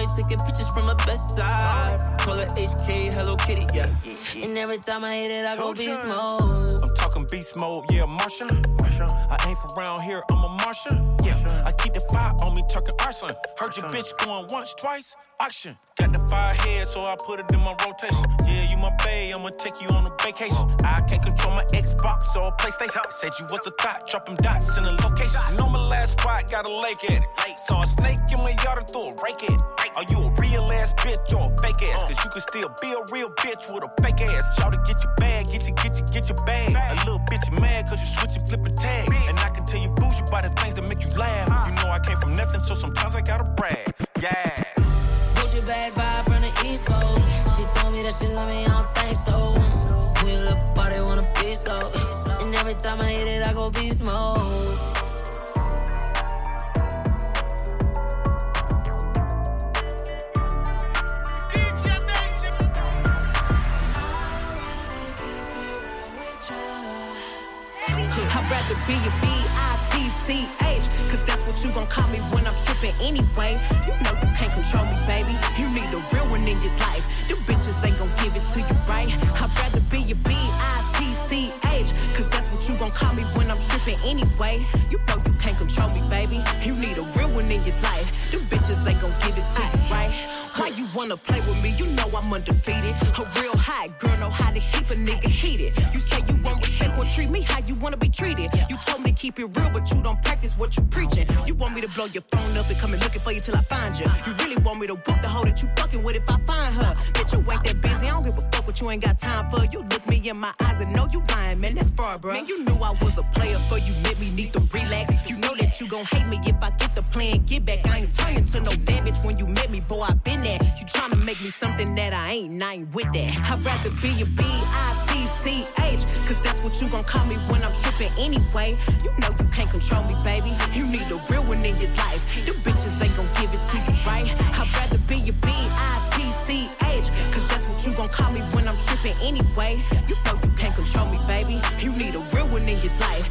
Speaker 24: Only taking pictures from her best side. Call her HK, Hello Kitty, yeah. Mm-hmm.
Speaker 14: And every time I hit it, I go beast mode.
Speaker 21: I'm talking beast mode, yeah, Martian. I ain't from around here, I'm a Martian. Yeah, I keep the fire on me, talking arson. Heard your bitch going once, twice, auction. Got the fire head, so I put it in my rotation. Yeah, you my bae, I'ma take you on a vacation. I can't control my Xbox or PlayStation. Said you was a thought, dropping dots in a location. Know my last spot, got a lake at it. Saw a snake in my yard and threw a rake at it. Are you a real ass bitch or a fake ass? Uh. Cause you can still be a real bitch with a fake ass. Shout to get your bag, get you, get you, get your bag. A little bitch you mad cause you switching, flipping tags. And I can tell you bougie by the things that make you laugh. Uh. You know I came from nothing, so sometimes I gotta brag. Yeah.
Speaker 14: Gucci bad vibe from the East Coast. She told me that she love me, I don't think so. We look, but they wanna be slow. And every time I hit it, I go beast mode.
Speaker 9: Rather be a B-I-T-C-H Cause that's what you gon' call me when I'm trippin' anyway. You know you can't control me, baby. You need a real one in your life. Them bitches ain't gon' give it to you right. I'd rather be a B-I-T-C-H Cause that's what you gon' call me when I'm trippin' anyway. You know you can't control me, baby. You need a real one in your life. Them bitches ain't gon' give it to you right wanna play with me? You know I'm undefeated. A real hot girl know how to keep a nigga heated. You say you won't respect or treat me how you wanna be treated. You told me to keep it real but you don't practice what you preaching. You want me to blow your phone up and come and looking for you till I find you You really want me to whoop the hoe that you fucking with if I find her. Bitch, you ain't that busy, I don't give a fuck what you ain't got time for. You look me in my eyes and know you lying, man, that's far, bro Man, you knew I was a player for you let me need to relax. You know that you gon' hate me if I get the plan, get back. I ain't turning to no damage when you met me, boy, I been there You tryna make me something that I ain't, and I ain't with that. I'd rather be a B-I-T-C-H Cause that's what you gon' call me when I'm trippin' anyway. You know you can't control me, baby. You need a real one in your life. Them bitches ain't gon' give it to you right? I'd rather be a B-I-T-C-H Cause that's what you gon' call me when I'm trippin' anyway. You know you can't control me, baby. You need a real one in your life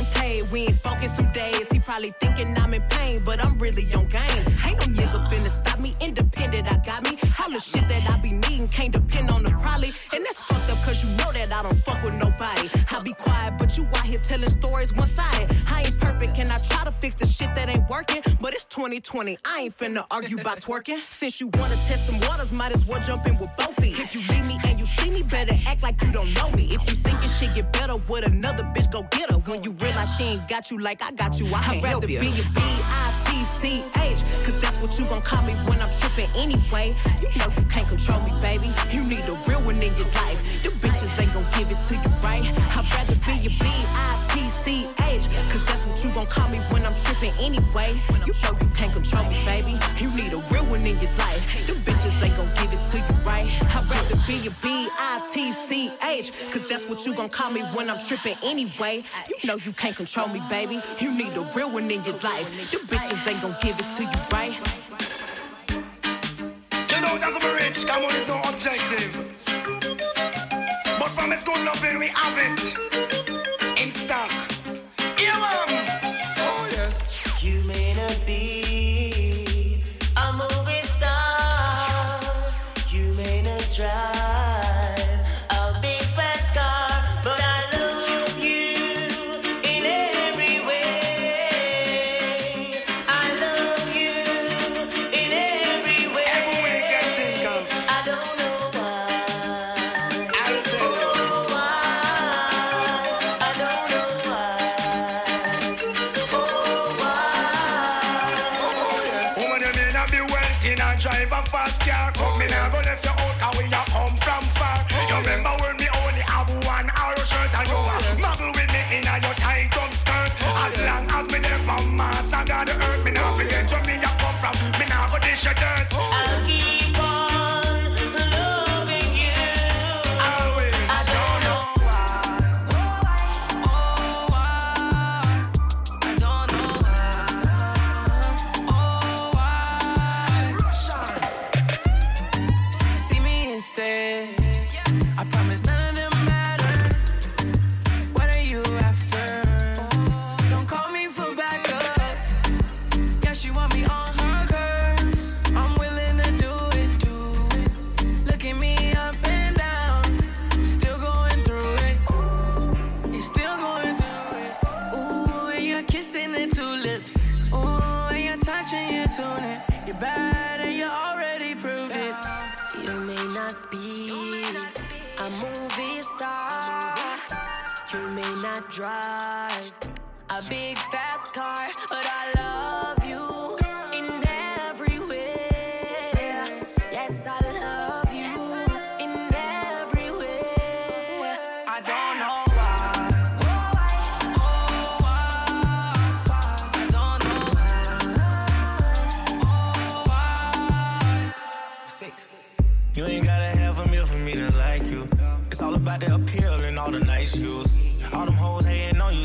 Speaker 9: getting paid. We ain't spoken some days. He probably thinking I'm in pain But I'm really on game. Ain't no nigga finna stop me. Independent, I got me. All the shit that I be needing. Can't depend on the probably. And that's fucked up cause you know that I don't fuck with nobody. I be quiet, but you here telling stories one sided. I ain't perfect, and I try to fix the shit that ain't working. But it's 2020, I ain't finna argue about twerking. Since you wanna test some waters, might as well jump in with both feet. If you leave me and you see me, better act like you don't know me. If you think it shit get better with another bitch, go get her. When you realize she ain't got you like I got you, I
Speaker 25: I'd
Speaker 9: can't
Speaker 25: rather
Speaker 9: help
Speaker 25: be a
Speaker 9: Be a B-I-T-C-H, cause that's what you gon' call me when I'm tripping anyway. You know you can't control me, baby. You need a real one in your life. The bitches ain't gon' give it to you right. I'd rather be a B-I-T-C-H, cause that's what you gon' call me when I'm trippin' anyway. You know you can't control me, baby. You need a real one in your life. The bitches ain't gon' give it to you right. I'd rather be a B-I-T-C-H, cause that's what you gon' call me when I'm trippin' anyway. You know you can't control me, baby. You need a real one in your life. The bitches ain't gon' give it to you right.
Speaker 26: You know that I'm rich, come on, is no objective. But from its good loving, we have it in stock. Yeah, man.
Speaker 27: You may not drive. A big fast car, but I love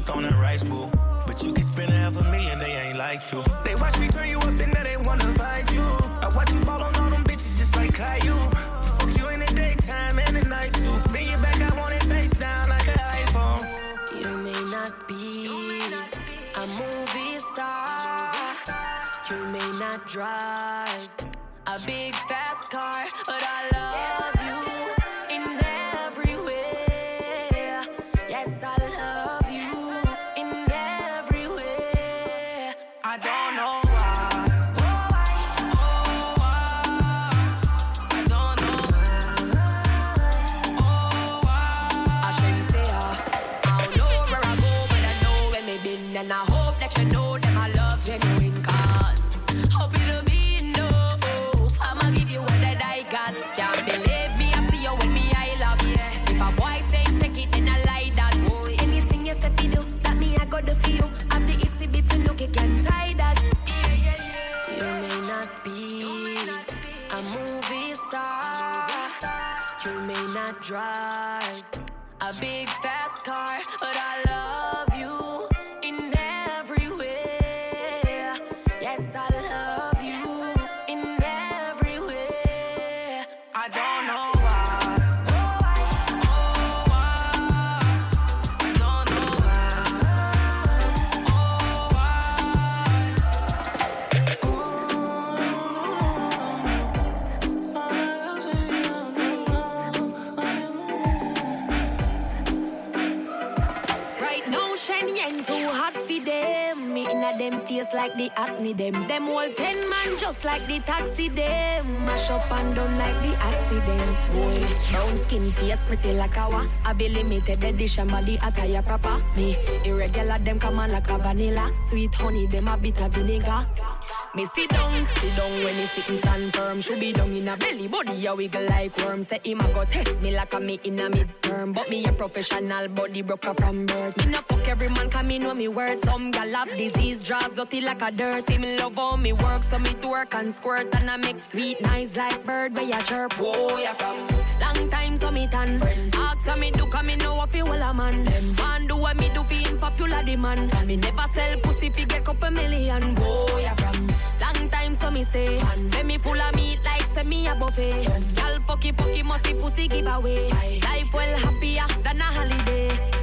Speaker 27: on you,
Speaker 28: throwing rice. But you can spend half a million, they ain't like you. They watch me turn you up and now they wanna fight you. I watch you ball on all them bitches just like Caillou. Fuck you in the daytime and the night too. Bend your back, I want it face down like an iPhone.
Speaker 27: You may not be a movie star. You may not drive drive like the acne them. Them all ten man just like the taxi them. Mash up and done like the accidents. Boy, brown skin face pretty like wa. I be limited edition body attire proper. Me irregular them come on like a vanilla. Sweet honey them a bit of vinegar. Me sit down, sit down when he sitting stand firm. Should be down in a belly, body a wiggle like worm. Say him a go test me like a me in a midterm. But me a professional body broker from birth. Me no fuck every man, come me know me words. Some gal have disease, draws dirty like a dirt. Him love how me work, so me twerk and squirt. And I make sweet nice like bird where ya chirp. Whoa, ya from long time so me tan. Ask so me do, come me know what feel a man. Man do what me do fi in popular demand. And me never sell pussy fi get couple million. Whoa, ya from long time so me stay. Say me full of meat like say me a buffet. Y'all fucky fucky musty pussy give away. Life well happier than a holiday.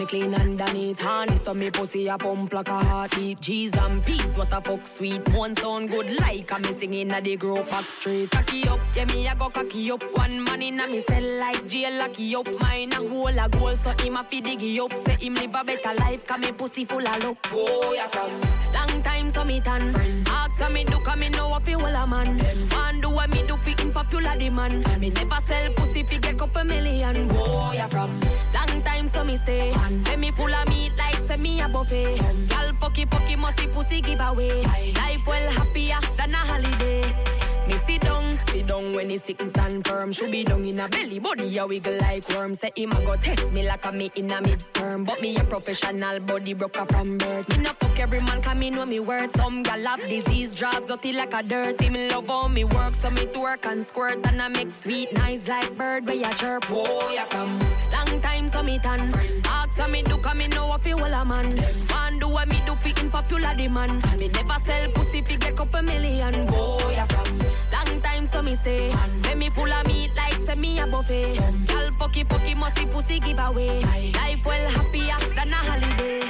Speaker 27: Me clean underneath honey, so me pussy a pump like a heartbeat. G's and peas, what a fuck sweet. One sound good like a me singing at the grow back street. Cocky up, yeah me a go cocky up. One man in a me cell like jail locky up. Mine a hole a goal, so him a fi diggy up. Say him live a better life, cause me pussy full of luck. Oh yeah from long time so me tan. Ask so me do, cause me know what fi whole a man. Man do what me do fi in popular demand. And me never sell pussy fi get couple million. Oh yeah from long time so me stay. Say me full of meat like say me a buffet. Y'all fucky fucky musty pussy give away. Life well happier than a holiday. Me sit down, sit down when he sick and firm. Should be down in a belly, body a wiggle like worm. Say him a go test me like a me in a midterm. But me a professional body broker from birth. Me no fuck every man, cause me know me words. Some gal have disease, draws dirty like a dirt. Him love how me work, so me twerk and squirt. And I make sweet nice like bird where ya chirp. Whoa, ya from long time so me tan. Ask so me do, cause me know what fi whole a man. Man do what me do fi in popular demand. And me never sell pussy fi get couple million. Whoa, ya from long time so me stay. Say me full of meat like say me a buffet. Y'all fucky fucky musty pussy give away. Life well happier than a holiday.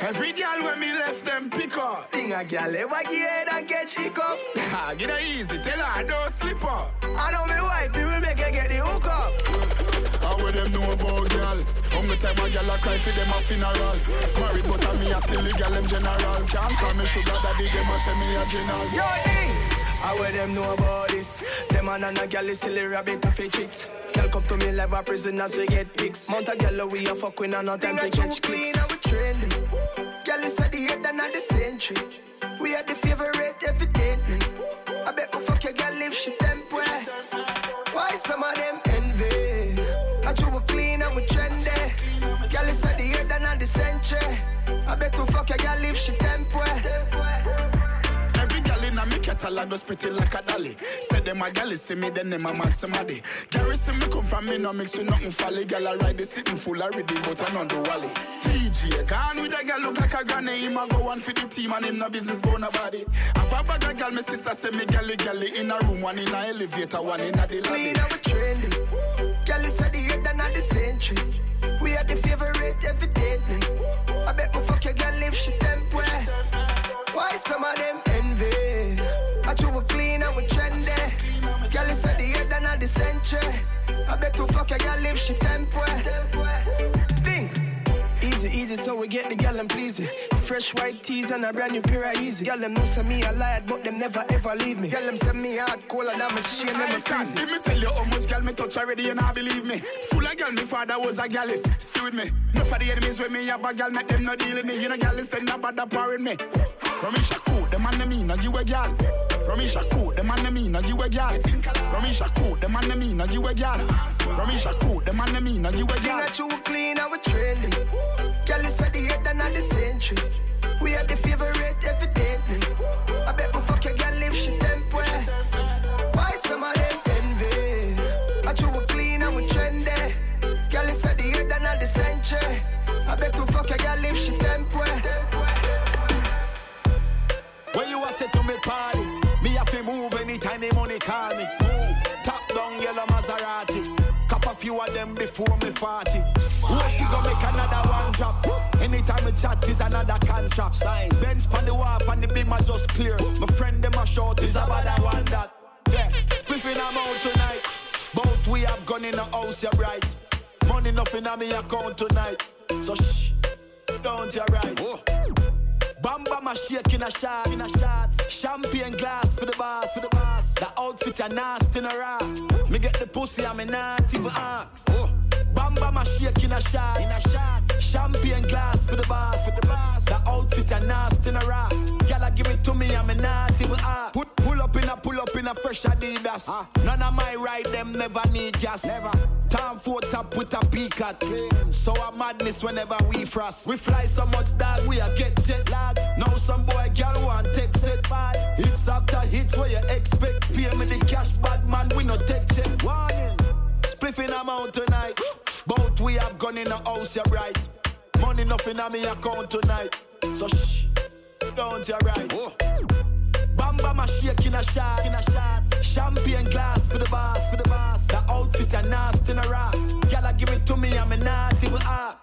Speaker 26: Every girl when me left them pick up. Thing a girl ever get head and get chick up. Ah, Get her easy, tell her I don't slip up. I know me wife, me will make her get the hook up. How would them know about girl? How many time a girl a cry for them a funeral? Married but a me a still the girl them general. Can't call me sugar daddy, them a say me a general. Yo, ding! How would them know about this? Them man and a girl is silly rabbit a fake chicks. Girl come to me live a prison as we get pics. Mount a girl we a fuck with and not time to catch clicks. Clean, we trendy. Girl is at the head and at the century. We are the favorite evidently. I bet we fuck your girl if she temp well. Why some of them envy? I true we clean and we trendy. Girl is at the head and at the century. I bet we fuck your girl if she temp well. Every girl a me pretty like a dolly. Say them a gal see me, then them a mad somebody. Gary see me come from me, no mix with nothing folly. Girl I ride the sitting full of reading, but I on the wally. PJ, gone with a girl look like a granny. Him a go one for the team and him no business bone nobody. Have a bag of girl, my sister say me galley galley in a room, one in a elevator, one in a the lobby. Clean and we trendy. Girl is at the head and at the century. We are the favorite evidently. I bet we fuck your girl if she temp well. Why some of them envy? I true we clean and we trendy. Girl is at the head and at the century. I bet we fuck your girl if she temp well. Ding. Easy, easy, so we get the girl and please it. Fresh white tees and a brand new pair of easy. Girl, them know say me a liar, but them never ever leave me. Girl, them say me hard, cold and I'm a chain, never freeze Let me tell you how much girl me touch already, you not believe me. Full of girl, me father was a gallus. See with me. No for the enemies with me, have a girl, make them not deal with me. You know, girl, stand up at the power in me. Ramisha cool, them man me, now you a girl. Ramisha cool, them man me, now you a girl. Ramisha cool, them man me, now you a girl. Ramisha cool, them man me, now you a. Thing that you clean, I would trendy. Girl is at the head and at the century. We are the favorite evidently. I bet we fuck your girl if she temp well. Why some of them envy? I we clean and we trendy. Girl is at the head and at the century. I bet we fuck your girl if she temp well.
Speaker 25: When you a say to me party, me have to move anytime the money call me. Move. Top down yellow Maserati. Cop a few of them before me 40. Where she go make another one drop? Anytime we chat is another contract. Sign. Benz pan the wharf and the beam are just clear. My friend them a short is about that one that. Yeah, spliffing I'm out tonight. Both we have gone in the house, you're bright. Money nothing on me account tonight. So shh. Don't you right? Bam a shake in a shot, in a shot. Champagne glass for the boss, for the boss. The outfit a nasty in a ass. Me get the pussy, I'm a not even ask. Bam bam a shake in a shot, in a shot. Champagne glass for the boss, for the boss. The outfit a nasty in a ass. Gyal give it to me, I'm a not even ask. Put pull up in a pull up in a fresh Adidas. Ah. None of my ride them never need gas. Never. Time for top with a peacock. So a madness whenever we frost. We fly so much that we a get jet lag. Now some boy girl want take set by. Hits after hits where you expect. Pay me the cash, bad man, we no take check. Warning. Spliffing amount tonight. Both we have gone in the house, you're right. Money nothing on me account tonight. So shh, don't you right. Bam bam a shake in a shot, in a shot. Champagne glass for the boss, for the boss. The outfit a nasty in a ass. Gyal give it to me, I'm a naughty even ask.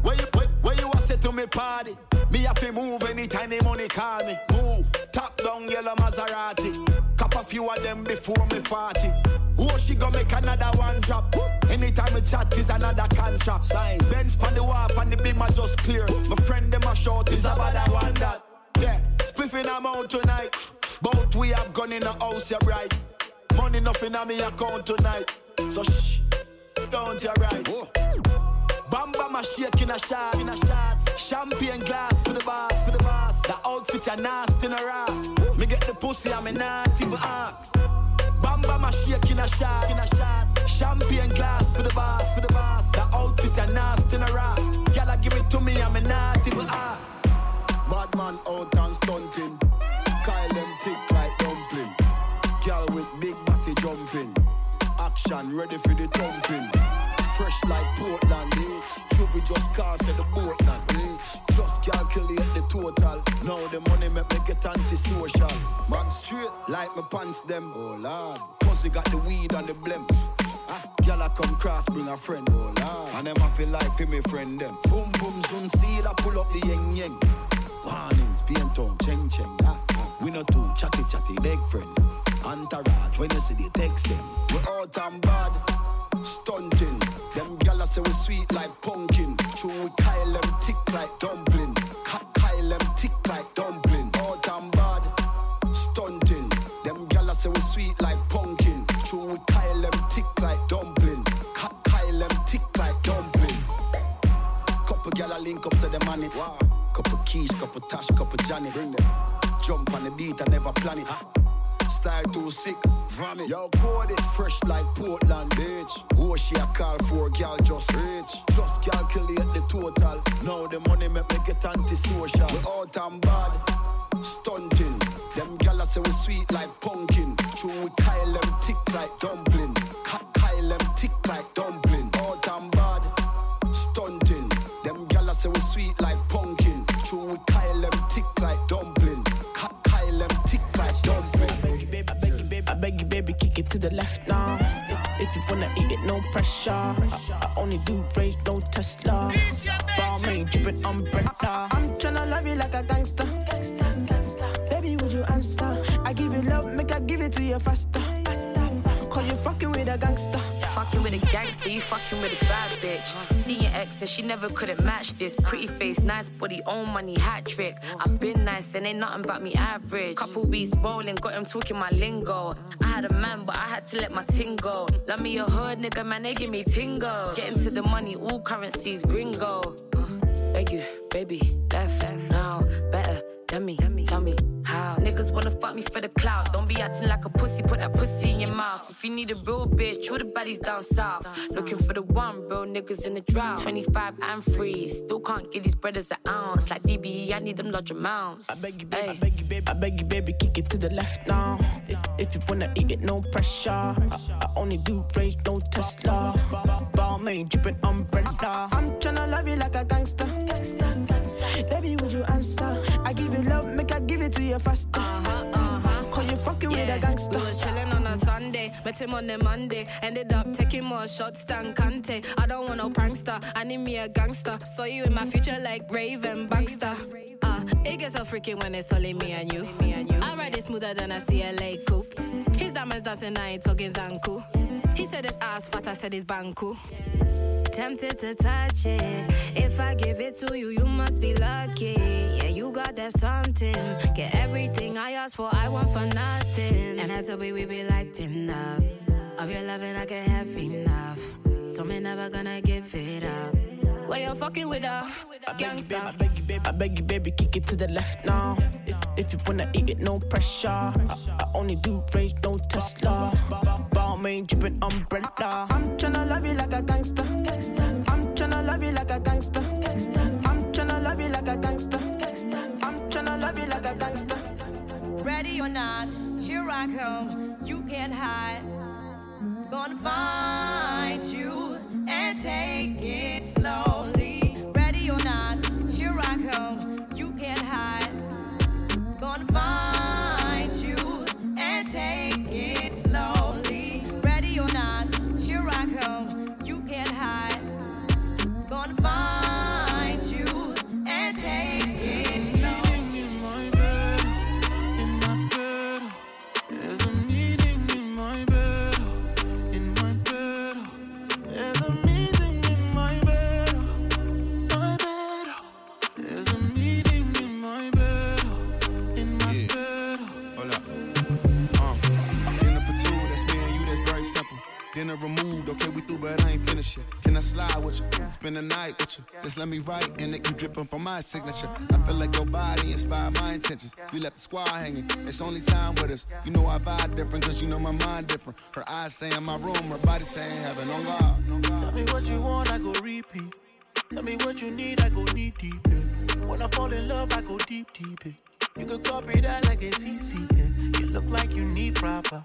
Speaker 25: Where you, where, where you say to me party? Me have to move anytime the money call me. Move, top down yellow Maserati. Cop a few of them before me 40. Oh, she gonna make another one drop. Anytime we chat is another contract. Sign. Benz pan the wharf and the beam are just clear. My friend them a short is about that one that. Yeah, spliffing amount tonight. Both we have gone in the house, you're right. Money nothing on me account tonight. So shh, don't you right. Bam bam a shake in a shot, in a shot. Champagne glass for the boss, for the boss. The outfit a nasty in a ass. Me get the pussy, I'm a not even ask. Bam bam a shake in a shot, in a shot. Champagne glass for the boss, for the boss. The outfit a nasty in a ass. Gyal give it to me, I'm a not even ask. Bad man out and stunting. Kyle them tick like dumpling. Girl with big body jumping. Action ready for the thumping. Fresh like Portland, eh? Juvie just cast at the Portland, eh? Just calculate the total. Now the money make me get antisocial. Man straight like my pants them. Oh lord. Pussy got the weed and the blem. Ah, I come cross, bring a friend. Oh lord. And them I feel like for me friend them. Boom boom soon seal I pull up the yeng yeng. Warnings, pain tongue, cheng cheng. Ah, ah. We no two chatty chatty big friend. Entourage when you see the text them. We out and bad, stunting. Gyal say we sweet like pumpkin. True we Kyle them tick like dumpling. Ka- Kyle them tick like dumpling. All and bad, stunting. Them gyal say we sweet like pumpkin. True we Kyle them tick like dumpling. Ka- Kyle them tick like dumpling. Couple gyal a link up, say them on it. Couple keys, couple tash, couple them. Jump on the beat, I never plan it. Style too sick, vomit. Yo, code it fresh like Portland, bitch. Who she a call for, girl just rich. Just calculate the total. Now the money make me get antisocial. We out and bad, stunting. Them gyal say we sweet like pumpkin. True we Kyle them tick like dumpling. Ka- Kyle them tick like dumpling. Out and bad, stunting. Them gyal say we sweet like pumpkin. True we Kyle them tick like dumpling.
Speaker 29: Beg you, baby, kick it to the left now. If, you wanna eat it, no pressure. I, I only do rage, no Tesla. Balmain, dripping umbrella. I'm tryna love you like a gangster. Baby, would you answer? I give you love, make I give it to you faster. faster. Cause you fucking with a gangster.
Speaker 30: Fucking with a gangster, you fucking with a bad bitch. See your ex and she never couldn't match this. Pretty face, nice body, own money, hat trick. I've been nice and ain't nothing about me average. Couple weeks rolling, got him talking my lingo. I had a man, but I had to let my ting go. Love me a hood, nigga, man, they give me tingo. Getting to the money, all currencies, gringo. Uh, beg you, baby, left now, better than me. Tell me Niggas wanna fuck me for the clout. Don't be acting like a pussy, put that pussy in your mouth. If you need a real bitch, all the baddies down south. Looking for the one, real niggas in the drought. 25 and free, still can't get these brothers an ounce. Like DBE, I need them large amounts.
Speaker 29: I beg you, baby, I beg you, baby, I beg you, baby, kick it to the left now. If, if you wanna eat it, no pressure. I, I only do rage, no Tesla. Ball Balmain, dripping umbrella. I'm tryna love you like a gangster. gangster, gangster. Baby, would you answer? I give you love, make I give it to you faster. Cause you fucking with a gangster.
Speaker 31: We was chilling on a Sunday, met him on the Monday. Ended up taking more shots than Kante. I don't want no prankster, I need me a gangster. Saw you in my future like Raven Baxter. Uh, it gets so freaky when it's only me and you. I ride it smoother than a CLA coupe. His diamonds dancing, I ain't talking Zanku. He said his ass fat, I said his banku. Tempted to touch it. If I give it to you, you must be lucky. Yeah, you got that something. Get everything I ask for, I want for nothing. And that's the way we be lighting up. Of your loving, I can have enough. So me never gonna give it up. Why you fucking with a gangster?
Speaker 24: I beg you, baby, I beg you, baby, kick it to the left now. If, if you wanna eat it, no pressure. I, I only do range, no Tesla. Balmain dripping umbrella. I'm tryna love you like a gangster. I'm tryna love you like a gangster. I'm tryna love you like a gangster. I'm tryna love you like a gangster.
Speaker 31: Ready or not, here I come. You can't hide. Gonna find you take it slowly. Ready or not, here I come. You can't hide. Gonna find
Speaker 32: Dinner removed, okay, we through, but I ain't finished yet. Can I slide with you? Spend the night with you. Just let me write and it you dripping from my signature. I feel like your body inspired my intentions. You left the squad hanging, it's only time with us. You know I vibe different, cause you know my mind different. Her eyes saying my room, her body saying heaven on God.
Speaker 24: Tell me what you want, I go repeat. Tell me what you need, I go deep, deep. Yeah. When I fall in love, I go deep, deep. Yeah. You could copy that like it's easy. Yeah. You look like you need proper.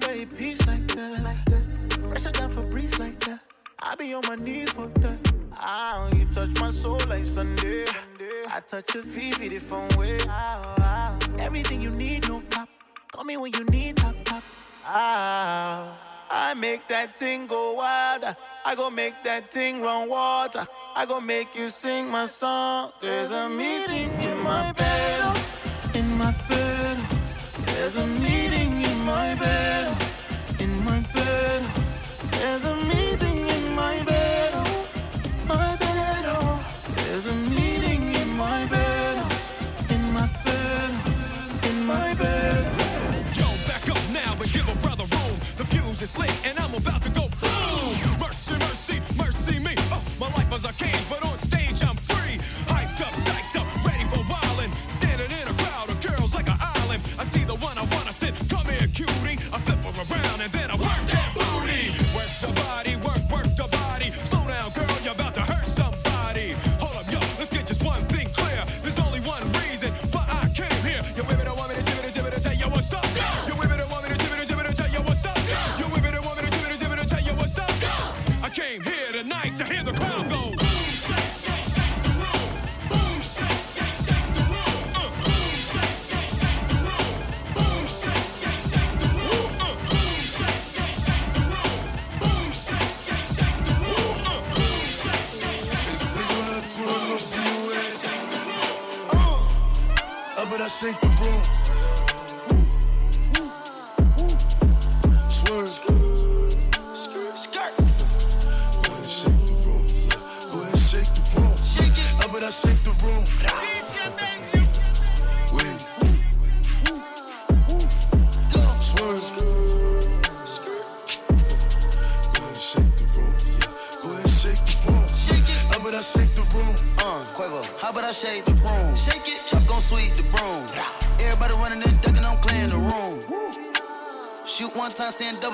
Speaker 24: Very peace like that, like that. Fresher than Febreze like that. I be on my knees for that. Ah, you touch my soul like Sunday. I touch your feet, feet different way. Ah, ah. Everything you need, no cap. Call me when you need top, top. Ah, I make that thing go wild. I go make that thing run water. I go make you sing my song. There's a meeting in my bed,
Speaker 6: is lit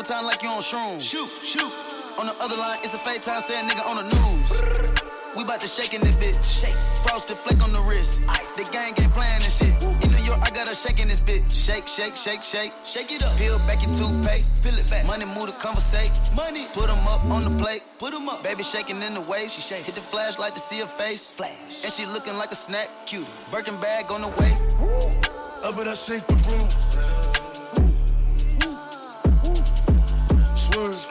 Speaker 6: time double time like you on shrooms. Shoot, shoot. On the other line, it's a fake time saying nigga on the news. We bout to shake in this bitch. Shake. Frosted flake on the wrist. Ice. The gang ain't playing this shit. In New York, I got a shake in this bitch. Shake, shake, shake, shake. Shake it up. Peel back your toothpaste. Peel it back. Money move to conversate. Money. Put 'em up on the plate. Put 'em up. Baby shaking in the way. She shake. Hit the flashlight to see her face. Flash. And she looking like a snack. Cute. Birkin bag on the way.
Speaker 32: Up and I shake the room. Swerve.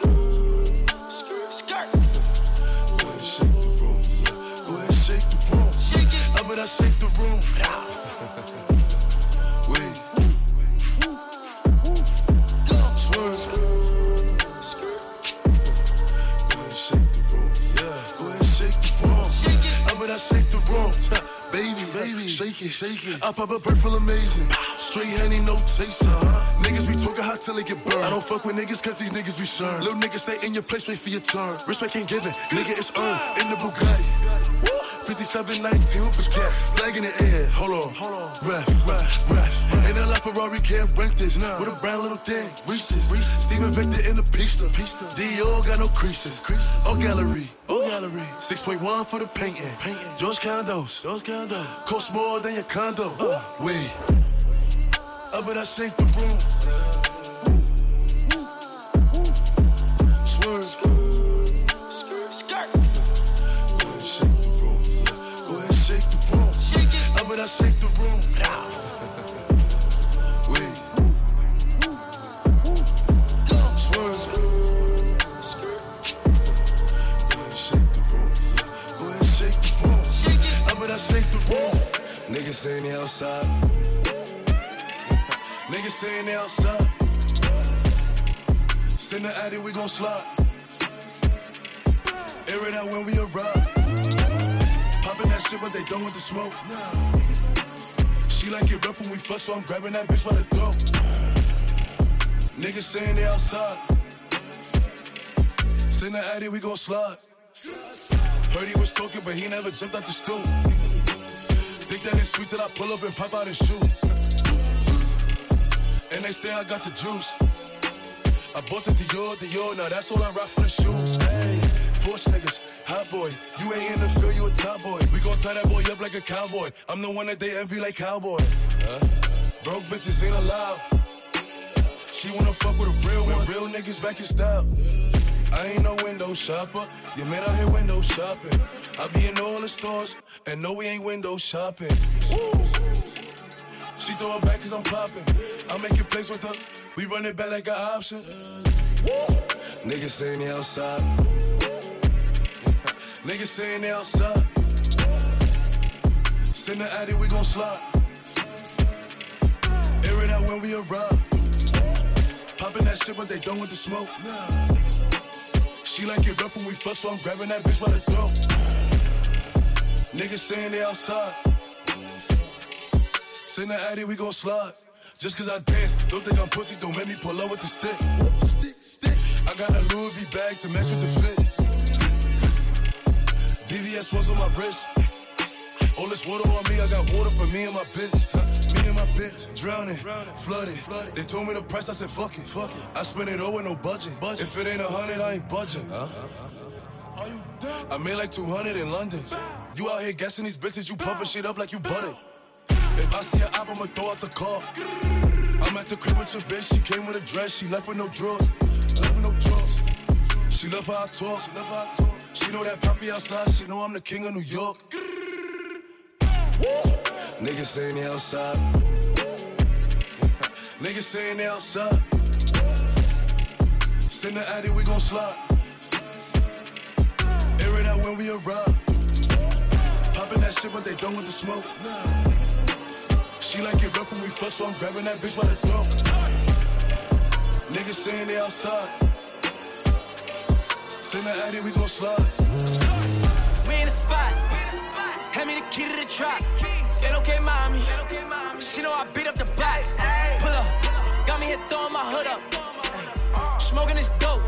Speaker 6: Skirt.
Speaker 32: Go ahead, shake the room. Go ahead, shake the room.
Speaker 6: Shake it.
Speaker 32: Up and I shake the room. Wait. Swerve. Go ahead, shake the room. Yeah. Go ahead, shake the room.
Speaker 6: Shake it.
Speaker 32: Up and I shake the room. [laughs] Baby, baby, shake it, shake it. I pop a bird feel amazing. Straight honey, no chaser. Niggas be talking hot till they get burned. I don't fuck with niggas cause these niggas be sure. Little niggas stay in your place, wait for your turn. Respect ain't given, nigga, it's earned. In the Bugatti. 5719 with push cats. Flag in the air, hold on. Hold on. Ref, ref, ref. Ain't a lot Ferrari can't rent this. With a brown little thing. Reese's. Reese's. Steven Victor in the pista. Pista. Dior got no creases. Creases. Oh, gallery. Oh, gallery. 6.1 for the painting. Painting. George Condos. George Condos. Cost more than your condo. Uh. Wait. Up and I shake the room. I shake the room. [laughs] Swerve. Go ahead, shake the room. Go ahead, shake the room.
Speaker 6: Shake it.
Speaker 32: Up and I shake the room. Niggas saying they outside. [laughs] Niggas saying they outside. Send the addy, we gon' slide. Air it out when we arrive. Popping that shit, but they done with the smoke. Like it rough when we fuck, so I'm grabbing that bitch by the throat. Niggas saying they outside. Send the addy, we gon' slide. Heard he was talking, but he never jumped out the stool. Think that it's sweet till I pull up and pop out and shoot. And they say I got the juice. I bought the Dior, Dior, now that's all I rock for the shoes. Hey, Porsche niggas, hot boy. You ain't in the field, you a top boy. We gon' tie that boy up like a cowboy. I'm the one that they envy like cowboy. Huh? Broke bitches ain't allowed. She wanna fuck with a real one. Real niggas back in style. I ain't no window shopper. You man out here window shopping. I be in all the stores, and no, we ain't window shopping. She throw it back cause I'm popping. I make it plays with her. We run it back like an option. Niggas saying they outside. Niggas saying they outside. Send the addy, we gon' slide. Air it out when we arrive. Popping that shit, but they done with the smoke. She like it rough when we fuck, so I'm grabbing that bitch by the throat. Niggas saying they outside. Send the addy, we gon' slide. Just cause I dance, don't think I'm pussy, don't make me pull up with the stick. I got a Louis V bag to match with the fit. VVS was on my wrist. All this water on me, I got water for me and my bitch. Me and my bitch, drowning, flooded. They told me the price, I said fuck it. Fuck it. I spent it all with no budget. If it ain't a hundred, I ain't budging. Are you? I made like 200 in London. You out here guessing these bitches, you pumping shit up like you butted. If I see an app, I'ma throw out the car. I'm at the crib with your bitch, she came with a dress, she left with no drawers. Left with no drawers. She love how I talk. She love how I talk. She know that poppy outside, she know I'm the king of New York. Niggas saying they outside. Niggas saying they outside. Send the addy, we gon' slide. Air it out when we arrive. Popping that shit, but they done with the smoke. She like it rough when we fuck, so I'm grabbing that bitch by the throat. Niggas saying they outside. Send the addy, we gon' slide.
Speaker 33: We in the spot. Hand me the key to the trap. It okay, mommy. She know I beat up the box. Pull up. Got me here throwing my hood up. Smoking this dope.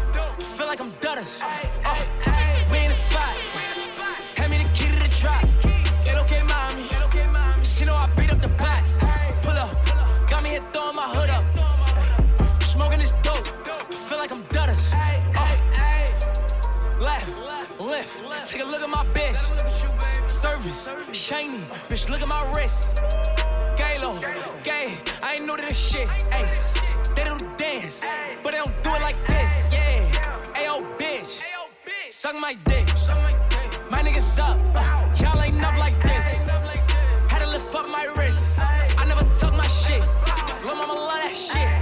Speaker 33: Feel like I'm Dutters. Uh,
Speaker 34: left. Lift. Take a look at my bitch. Service, shiny. Bitch, look at my wrist. Galo, gay. I ain't new to this shit. Ay, they do the dance, but they don't do it like this. Yeah. Ayo, bitch. Suck my dick. My niggas up. Y'all ain't up like this. Had to lift up my wrist. I never took my shit. Lil' mama love that shit.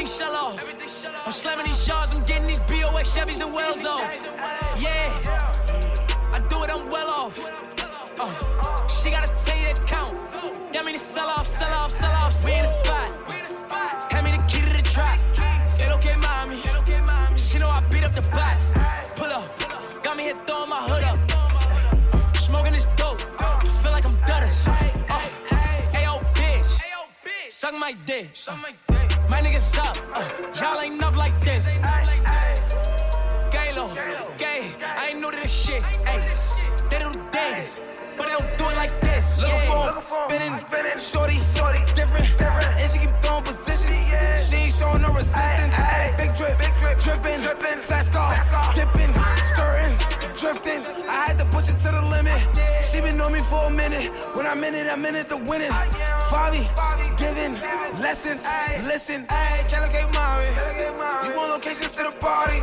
Speaker 34: Everything shell off. I'm slamming these yards. I'm getting these BOX Chevys and Wells off. Yeah. I do it, I'm well off. Uh, she tell you that count. That mean to sell off, sell off, sell off. We in the spot. Hand me the key to the trap. Get okay, mommy. She know I beat up the box. Pull up. Got me here throwing my hood up. Smoking this dope. I feel like I'm Dutters. Uh, Ayo, bitch. Suck my dick. Uh, my niggas up. Uh, y'all ain't up like this. Galo, gay. I ain't new to this shit. Ay, they do the dance, but they don't do it like this.
Speaker 35: Little
Speaker 34: Yeah.
Speaker 35: phone, spinning, shorty, different, and she keep throwing positions. She ain't showing no resistance. Big drip, dripping, fast car, dipping, skirting, drifting. I had to push it to the limit. She been on me for a minute. When I'm in it, I'm in it to win it. Fabi, giving lessons, listen. Hey, Calico Mari, you want locations to the party?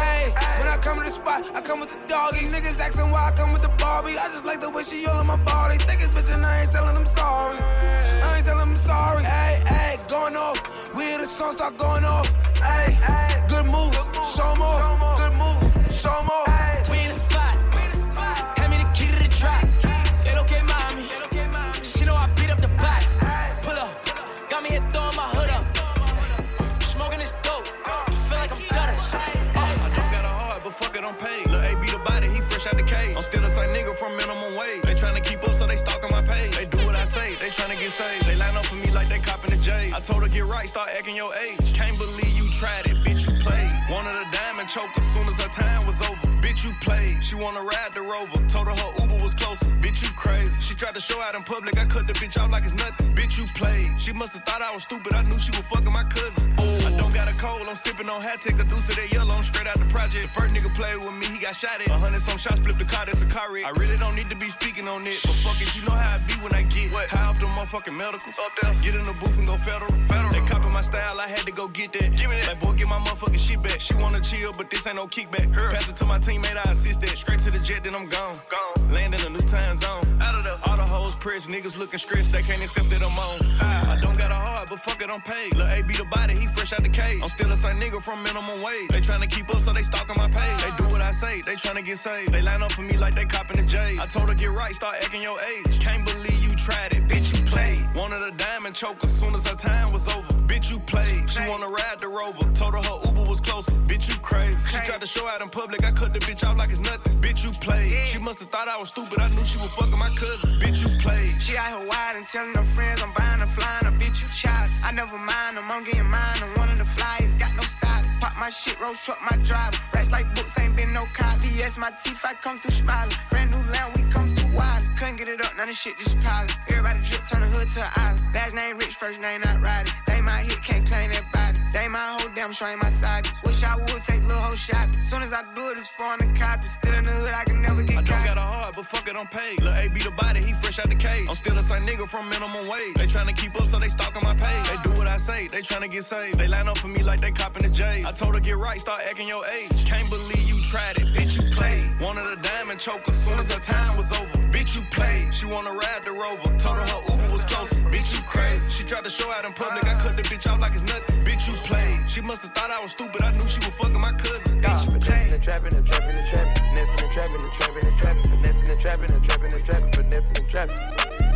Speaker 35: Hey, when I come to the spot, I come with the doggies. Niggas asking why I come with the Barbie. I just like the way she all on my body. Take his bitch and I ain't telling them sorry. I ain't telling them sorry. Hey, hey, going off. We the song start going off. Hey, good moves, show 'em
Speaker 28: saved. They line up for me like they copping the J. I told her get right, start acting your age. Can't believe you tried it, bitch, you played. Wanted a diamond choker, as soon as her time was over. Bitch, you played. She wanna ride the rover. Told her her Uber was closer. Crazy. She tried to show out in public. I cut the bitch out like it's nothing. Bitch, you played. She must have thought I was stupid. I knew she was fucking my cousin. I don't got a cold. I'm sipping on hat. Take a deuce of that yellow. I'm straight out the project. The First nigga played with me. He got shot at. A hundred some shots. Flip the car. That's a car wreck. I really don't need to be speaking on it. But fuck it. You know how I be when I get what? high off the motherfucking medicals. Up there. Get in the booth and go federal. federal. They copy my style. I had to go get that. Give me that. Like boy, get my motherfucking shit back. She wanna chill, but this ain't no kickback. Her. Pass it to my teammate. I assist that. Straight to the jet, then I'm gone. Gone. Land in a new time zone. Out of the all the hoes pressed. Niggas looking stressed. They can't accept that I'm on. I don't got a heart, but fuck it, I'm paid. Lil' A beat the body. He fresh out the cage. I'm still a same nigga from minimum wage. They tryna keep up, so they stalking my page. They do what I say. They tryna get saved. They line up for me like they copping the J. I told her get right, start acting your age. Can't believe you tried it, bitch. You played. Wanted a diamond choker. Soon as her time was over, bitch. You played. She wanna ride the rover. Told her her Uber was closer. Bitch, you crazy. She tried to show out in public. I cut the bitch out like it's nothing. Bitch, you played. She must have thought I was stupid. I knew she was fucking my cousin. Bitch, you played.
Speaker 35: She out here wide and telling her friends I'm buying a flying a bitch you child. I never mind them, I'm getting mine. I'm one of the flyers, got no style. Pop my shit, roll truck my driver. Racks like books, ain't been no cop. VS my teeth, I come through smiling. Brand new land, we come through wild. Couldn't get it up, none of shit just piling. Everybody drip, turn the hood to an island. Last name rich, first name not riding. They my hit, can't claim that body. They my whole damn show ain't my side. Wish I would take little whole shot. Soon as I do it, it's foreign the copy. Still in the hood, I can never get
Speaker 28: I don't got a heart, but fuck it, I'm paid. Lil' A be the body, he fresh out the cage. I'm still the same nigga from minimum wage. They tryna keep up, so they stalking my page. They do what I say, they tryna get saved. They line up for me like they copping the J. I told her get right, start acting your age. Can't believe you tried it, bitch, you played. Wanted a diamond choker, soon as her time was over. Bitch, you played. She wanna ride the rover. Told her her Uber was closer. Bitch, you crazy. She tried to show out in public. I cut the bitch out like it's nothing. Bitch, you played. She must have thought I was stupid. I knew she was fucking my cousin. Bitch, you played.
Speaker 35: and trapping and trapping and trapping, finessing and trapping and trapping and trapping, finessing and trapping and trapping and trapping, finessing and trapping.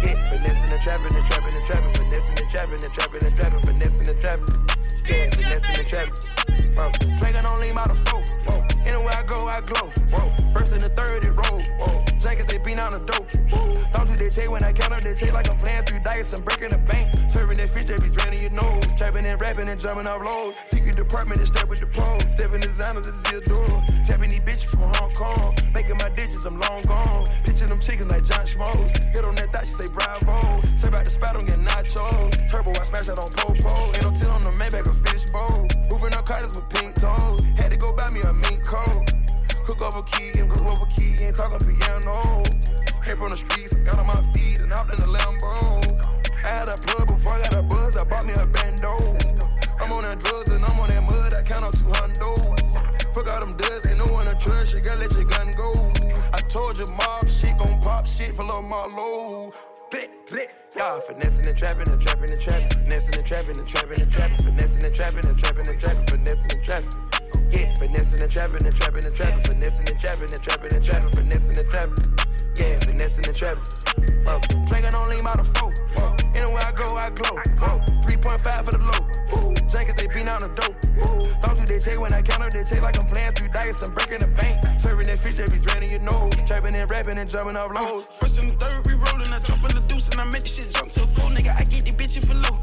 Speaker 35: Yeah, finessing and trapping and trapping and trapping, finessing and trapping and trapping and trapping, finessing and trapping. Yeah, finessing and trapping. I don't lean the foe. Whoa. Anywhere I go, I glow. Whoa. First and the third, it roll. Whoa. They on the dope. Don't do that check when I count up that check like I'm playing through dice and breaking the bank. Serving that fish, they be draining your nose. Trapping and rapping and jumping off lows. Secret department is step with the pros. Stepping this is your door. Tapping these bitches from Hong Kong. Making my digits, I'm long gone. Pitching them chickens like John Schmoes. Hit on that thought, she say bravo. Serve out the spot, I'm getting nachos. Turbo, I smash that on Popo. Ain't no 10 on the Maybach, a fish bowl. Moving up cutters with pink toes. Had to go buy me a mink coat. Over key and go over key, ain't talking piano. Came from the streets, got on my feet and hopped in the Lambo. Had a plug before I got a buzz, I bought me a bando. I'm on that drugs and I'm on that mud, I count on two hundos. Fuck all them duds, ain't no one to trust, you gotta let your gun go. I told you mob shit gon' pop shit for. Blick, blick.
Speaker 36: Y'all finessing and trapping and trapping and trapping, finessing and trapping and trapping and trapping, finessing and trapping and trapping and trapping, finessing and trapping. Yeah, finessing and trapping and trapping and trapping, finessing and trapping and trapping and trapping, finessing and trapping. Yeah, finessing and trapping. Whoa.
Speaker 35: Drinking on lean by the four. Whoa. Anywhere I go, I glow. Whoa. 3.5 for the low. Jenkins, they beat out the dope. Woo. Don't do they take when I count up, they take like I'm playing three dice. I'm breaking the bank. Serving that fish, they be draining your nose. Trapping and rapping and jumping off lows.
Speaker 37: First and third, we rolling. I jump in the deuce and I make the shit jump a full nigga. I get the bitch for low.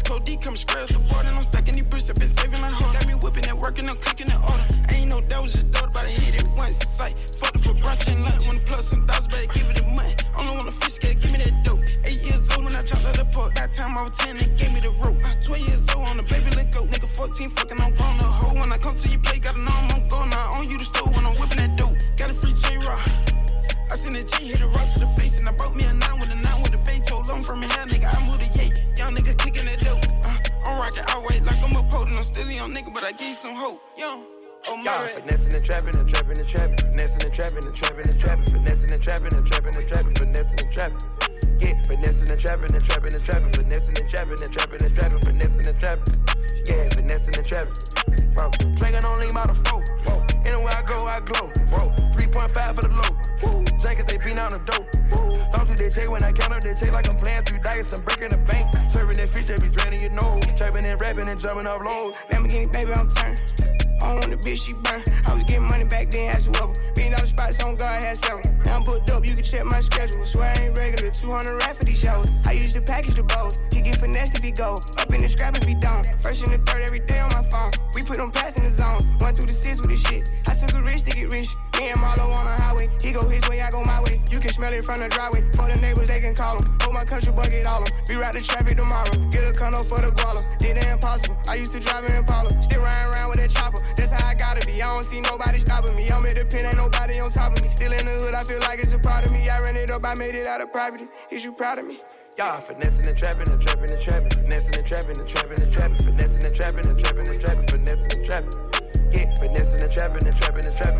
Speaker 37: Little Mexico D come scratch the board and I'm stacking these bricks. I've been saving like hard. Got me whipping and working, I'm cooking the order. Ain't no was just thought about it. Hit it once. Sight. Fucked it for brunch and lunch. The plus and thousand, better give it a month. Only want a fish cake, give me that dope. Eight years old when I dropped out the port. That time I was 10 and gave me the rope. Uh, 12 years old on the baby, let go. Nigga 14, fucking, I'm grown. The hoe when I come to your play, gotta know Out weight like I'm a potent. I'm still a young nigga, but I gave some hope. Yo. Oh
Speaker 36: Y'all finessing and trapping and trapping and trapping, finessing and trapping and trapping and trapping, finessing and trapping and trapping and trapping, finessing and trapping. Yeah, finessing and trapping and trapping and trapping, finessing and trapping and trapping and trapping, finessing and trapping. Yeah, finessing and trapping. Whoa.
Speaker 35: Drinking on lean by the four. Whoa. Anywhere I go, I glow. Whoa. 3.5 for the low. Jenkins, they beat out the dope. Don't do they take when I count up, they take like I'm playing through dice. I'm breaking the bank. Serving that fish, they be draining your nose. Trapping and rapping and jumping off lows.
Speaker 37: Lamborghini, baby, I'm turned. All on the bitch, she burn. I was getting money back then, as well. Being out the spots on God had several. Now I'm booked up, you can check my schedule. Swear I ain't regular, 200 rap for these shows. I used to package the bows. He get finessed if he go. Up in the scrap if he don't. First and the third every day on my phone. We put them pass in the zone. One through the six with this shit. I took a risk to get rich. Me and Marlo on the highway. He go his way, I go my way. You can smell it from the driveway. For the neighbors, they can call them. Hold my country bucket all them. We ride the traffic tomorrow. Get a condo for the guala. Did the impossible. I used to drive in Impala. Still riding around with that chopper. That's how I gotta be. I don't see nobody stopping me. I'm at the pin, ain't nobody on top of me. Still in the hood, I feel like it's a part of me. I ran it up, I made it out of poverty. Is you proud of me?
Speaker 36: Y'all finessing and trapping and trapping and trapping, finessing and trapping and trapping and trapping, finessing and trapping and trapping and trapping, finessing and trapping. Yeah, finessing and trapping and trapping and trapping,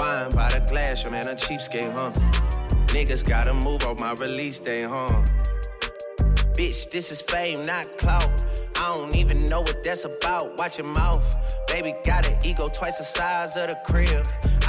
Speaker 12: Wine by the glass, your man a cheapskate, huh? Niggas gotta move on my release day, huh? Bitch, this is fame, not clout. I don't even know what that's about. Watch your mouth. Baby got an ego twice the size of the crib.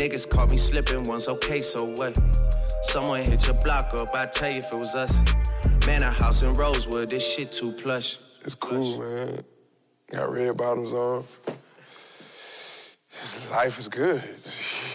Speaker 12: Niggas caught me slipping once, okay, so what? Someone hit your block up, I tell you if it was us. Man, a house in Rosewood, this shit too plush.
Speaker 38: It's cool, man. Got red bottoms on. Life is good. [laughs]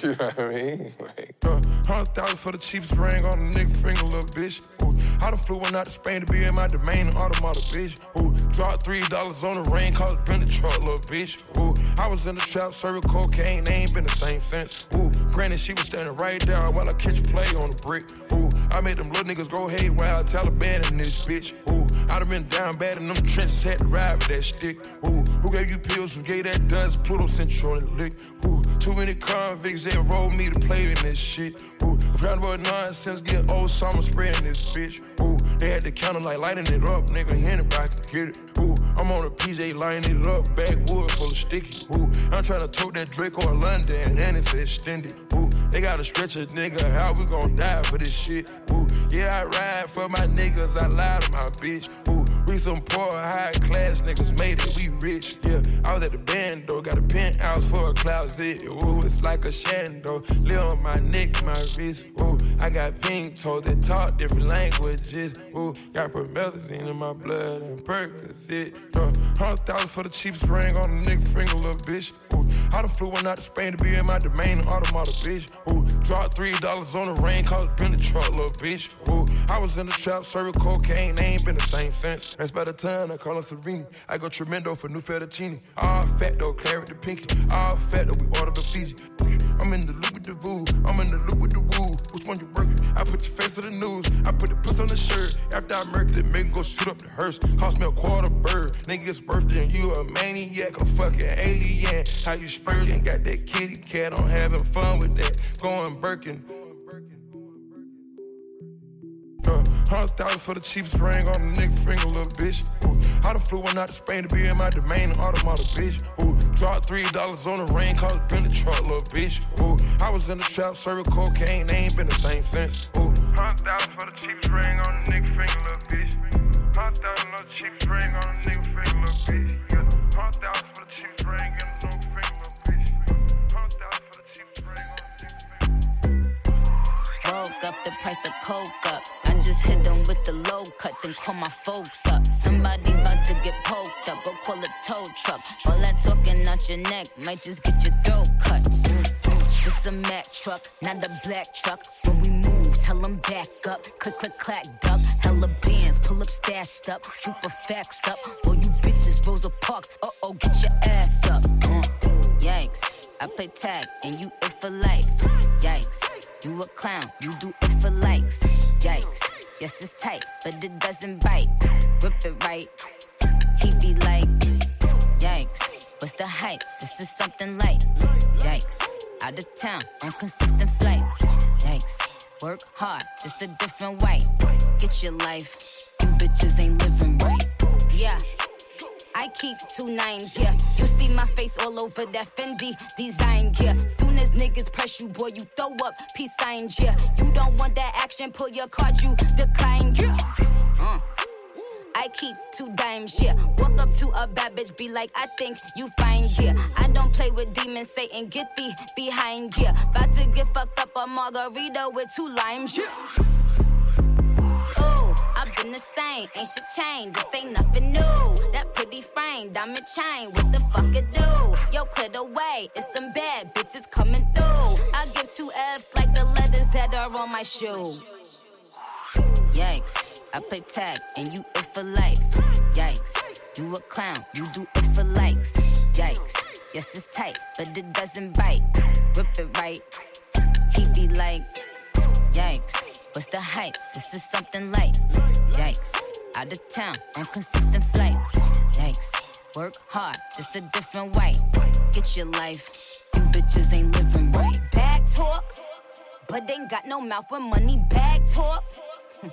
Speaker 38: You know what I mean? Like,
Speaker 35: Uh, Hundred thousand for the cheapest ring on a nigga finger, little bitch. Ooh, I done flew one out to Spain to be in my domain, automata, bitch. Ooh, dropped three dollars on the ring, called it been the truck, little bitch. Ooh, I was in the trap, serving cocaine, they ain't been the same since. Ooh, granted, she was standing right there while I catch play on the brick. Ooh, I made them little niggas go haywire, Taliban in this bitch. Ooh, I done been down bad in them trenches, had to ride with that stick. Ooh, who gave you pills? Who gave that dust? Pluto sent you on the lick. Ooh, too many convicts that rolled me to play in this shit. Ooh, round about nonsense, get old summer spraying this bitch. Ooh, they had the counter like lighting it up, nigga. Anybody can get it. Ooh, I'm on a PJ lining it up, backwood full of sticky. Ooh, I'm trying to tote that Drake or London, and it's extended. Ooh, they gotta stretch a nigga, how we gon' die for this shit? Ooh, yeah, I ride for my niggas, I lie to my bitch. Ooh, we some poor, high class niggas made it, we rich. Yeah, I was at the band though, got a penthouse for a closet. Ooh, it's like a shando, live on my neck, my wrist. Ooh, I got pink toes that talk different languages. Ooh, got promethazine in my blood and Percocet. Yeah, hundred thousand for the cheapest ring on the nigga finger, little bitch. Ooh, I done flew one out to Spain to be in my domain, automata, bitch. Ooh, dropped three dollars on the rain, cause it been the truck, little bitch. Ooh, I was in the trap, serving cocaine, they ain't been the same since. That's by the time I call her Serene. I go tremendo for new fettuccine. All fat though, claret the pinky. All fat though, we order the Fiji. I'm in the loop with the voo, I'm in the loop with the woo. Which one you working? I put your face on the news, I put the puss on the shirt. After I murk it, make go shoot up the hearse. Cost me a quarter bird. Nigga's birthday and you a maniac, a fucking alien. How you spurting? Got that kitty cat, I'm having fun with that. Going Birkin. Hundred thousand for the cheapest ring on the nigga finger, little bitch. Ooh, I done flew one out to Spain to be in my domain, automata, bitch. Ooh, dropped three dollars on the rain, cause it been the truck, little bitch. Ooh, I was in the trap, serving cocaine, they ain't been the same since. Ooh, hundred thousand for the cheapest ring on the nigga finger, little bitch. Hundred thousand on the cheapest ring on the nigga finger, little bitch. Yeah, hundred thousand for the cheapest ring on the nigga finger, little bitch. Hundred thousand for the cheapest ring on the nigga
Speaker 10: Woke up the price of coke up. Just hit them with the low cut, then call my folks up. Somebody about to get poked up, go call a tow truck. All that talking out your neck might just get your throat cut. This a Mack truck, not a black truck. When we move, tell them back up. Click, click, clack, duck. Hella bands, pull up, stashed up. Super facts up. All you bitches, Rosa Parks. Uh oh, get your ass up. Uh, yikes. I play tag and you it for life. Yikes. You a clown, you do it for likes. Yikes. Yes, it's tight, but it doesn't bite. Rip it right. He be like, Yikes. What's the hype? This is something light. Yikes. Out of town on consistent flights. Yikes. Work hard, just a different way. Get your life. You bitches ain't living right. Yeah. I keep two nines, yeah. You see my face all over that Fendi design, yeah. Soon as niggas press you, boy, you throw up peace signs, yeah. You don't want that action, pull your card, you decline, yeah. Uh. I keep two dimes, yeah. Walk up to a bad bitch, be like, I think you fine, yeah. I don't play with demons, Satan, get thee behind, yeah. About to get fucked up a margarita with two limes, yeah. Been the same, ain't shit changed, this ain't nothing new. That pretty frame, diamond chain, what the fuck it do? Yo, clear the way, it's some bad bitches coming through. I give two F's like the letters that are on my shoe. Yikes, I play tag and you it for life. Yikes, you a clown, you do it for likes. Yikes, yes it's tight, but it doesn't bite. Rip it right, he be like, yikes, what's the hype? This is something light. Yikes, out of town on consistent flights. Yikes, work hard, just a different way. Get your life, you bitches ain't living right. Bag talk, but they ain't got no mouth for money bag talk. [laughs]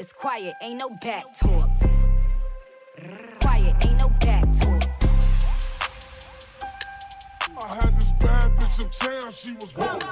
Speaker 10: It's quiet, ain't no back talk. Quiet, ain't no back talk.
Speaker 39: I had this bad bitch uptown,
Speaker 40: she was.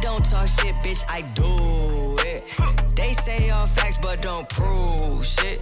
Speaker 40: Don't
Speaker 17: talk shit, bitch. I do it. They say all facts, but don't prove shit.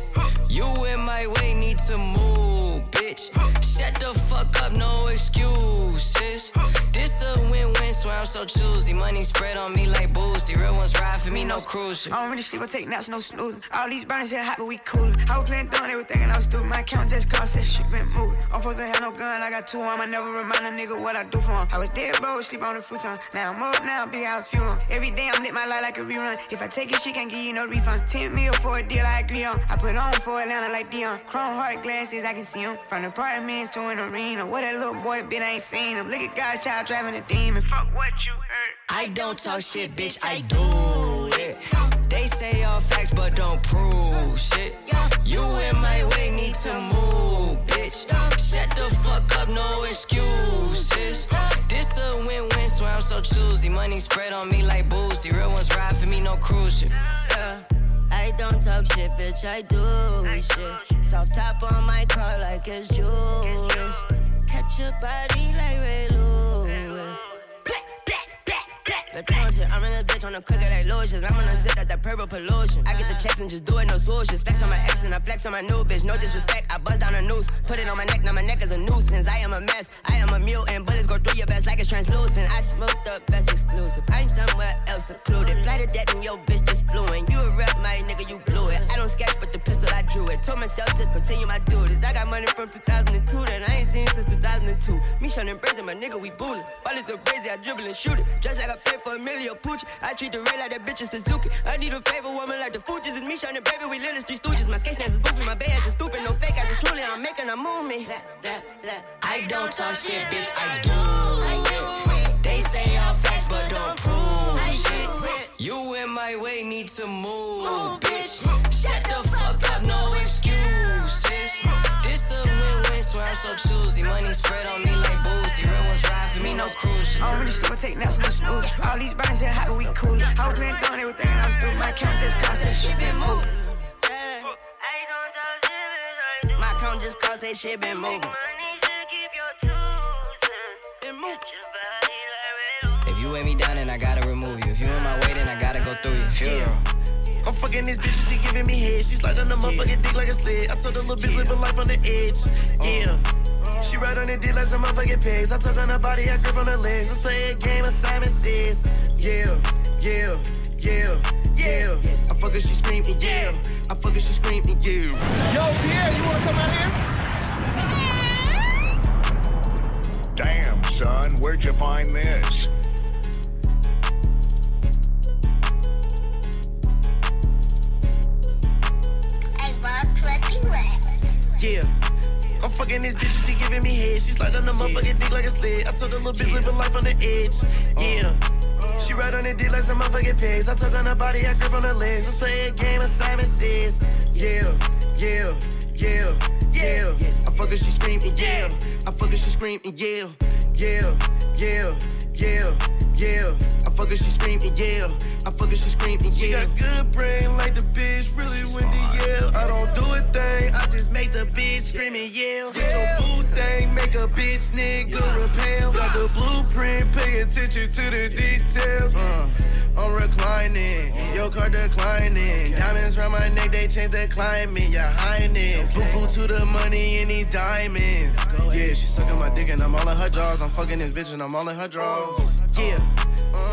Speaker 17: You in my way, need to move, bitch. Shut the fuck up, no excuses. This a win-win, so I'm so choosy. Money spread on me like boozy. Real ones ride for me, no cruise.
Speaker 40: I don't really sleep, I take naps, no snoozing. All these burners here hot, but we coolin'. I was playing they were thinking I was stupid. My account just cost that shit been moved. I'm supposed to have no gun, I got two on. I never remind a nigga what I do for him. I was dead, bro, sleep on the futon. Now I'm up now, big house funeral. Every day I'm lit my life like a rerun. If I take it, she can't give you no refund. 10 mil for a deal I agree on. I put on for Atlanta like Deion. Chrome heart glasses, I can see him. From the apartments to an arena. What that little boy I ain't seen him. Look at God's child driving a demon. Fuck what you heard.
Speaker 17: I don't talk shit, bitch. I do it. They say all facts, but don't prove shit. You in my way, need to move, bitch. Shut the fuck up, no excuses. This a win-win, so I'm so choosy. Money spread on me like boozy. Real ones ride for me, no cruise shit.
Speaker 41: Yeah. I don't talk shit, bitch, I do shit. Soft top on my car like it's Jewish. Catch your body like Ray Lewis. Latosia, I'm in this bitch on the quicker like lotions. I'm gonna zip at that purple pollution. I get the checks and just do it, no swooshes. Flex on my ex and I flex on my new bitch. No disrespect, I buzz down a noose. Put it on my neck, now my neck is a nuisance. I am a mess, I am a mutant. Bullets go through your best like it's translucent. I smoke the best exclusive. I'm somewhere else secluded. Fly to death and your bitch just flew in. You a rep, my nigga, you blew it. I don't sketch, but the pistol I drew it. Told myself to continue my duties. I got money from 2002 that I ain't seen since 2002. Me shun and brazen, my nigga, we. Ball is so crazy, I dribble and shoot it. Just like I pay for a million pooch. I treat the rail like that bitch is Suzuki. I need a favor woman like the Fugees. It's me shining, baby. We live in street stooges. My skate stance is goofy. My bed is stupid. No fake ass is truly. I'm making a move me.
Speaker 17: I don't talk shit, bitch. I do it. They say all facts, but don't prove shit. You in my way, need to move, bitch. Shut the fuck up, no excuses. This a win-win, so I'm so choosy. Money spread on me like boozy. Real ones ride for me, no cruise shit.
Speaker 40: I don't really sleep, I take naps, no snooze. All these burners here hot, but we coolin'. I was playing dumb, they were thinking I was stupid. My account just cost that shit been moved.
Speaker 41: My account just cost that shit been moving.
Speaker 17: If you weigh me down,
Speaker 5: I'm fucking this bitch and she giving me head. She slide on the motherfucking dick like a sled. I told the little bitch live a life on the edge. Yeah. She ride on the dick like some motherfucking pigs. I talk on her body, I grip on her legs. Let's play a game of Simon Says. Yeah, yeah, yeah, yeah. I fuck her, she scream and yeah. I fuck her, she scream and yeah.
Speaker 42: Yo, Pierre, you wanna come out here?
Speaker 43: Damn, son, where'd you find this?
Speaker 5: I'm this bitch she giving me head. She slide on the motherfucking dick like a sled. I told the little bitch living life on the edge. Yeah. She ride on the dick like some motherfucking pigs. I talk on her body, I grip on her legs. Let's play a game of Simon Says. Yeah, yeah, yeah, yeah. I fuck her, she scream and yeah. I fuck her, she scream and yeah. Yeah, yeah, yeah, yeah. I fuck her, she scream and yeah. I fuck her, she scream and yeah. She got good brain like the bitch really went to yell. I don't do a thing, I just make the bitch scream and yell. With your boo thing, make a bitch nigga repel. Got the blueprint, pay attention to the details. Uh, I'm reclining, your car declining. Diamonds around my neck, they change the climate. Your highness, boo boo to the money in these diamonds. Yeah, she sucking my dick and I'm all in her jaws. I'm fucking this bitch and I'm all in her drawers. Yeah.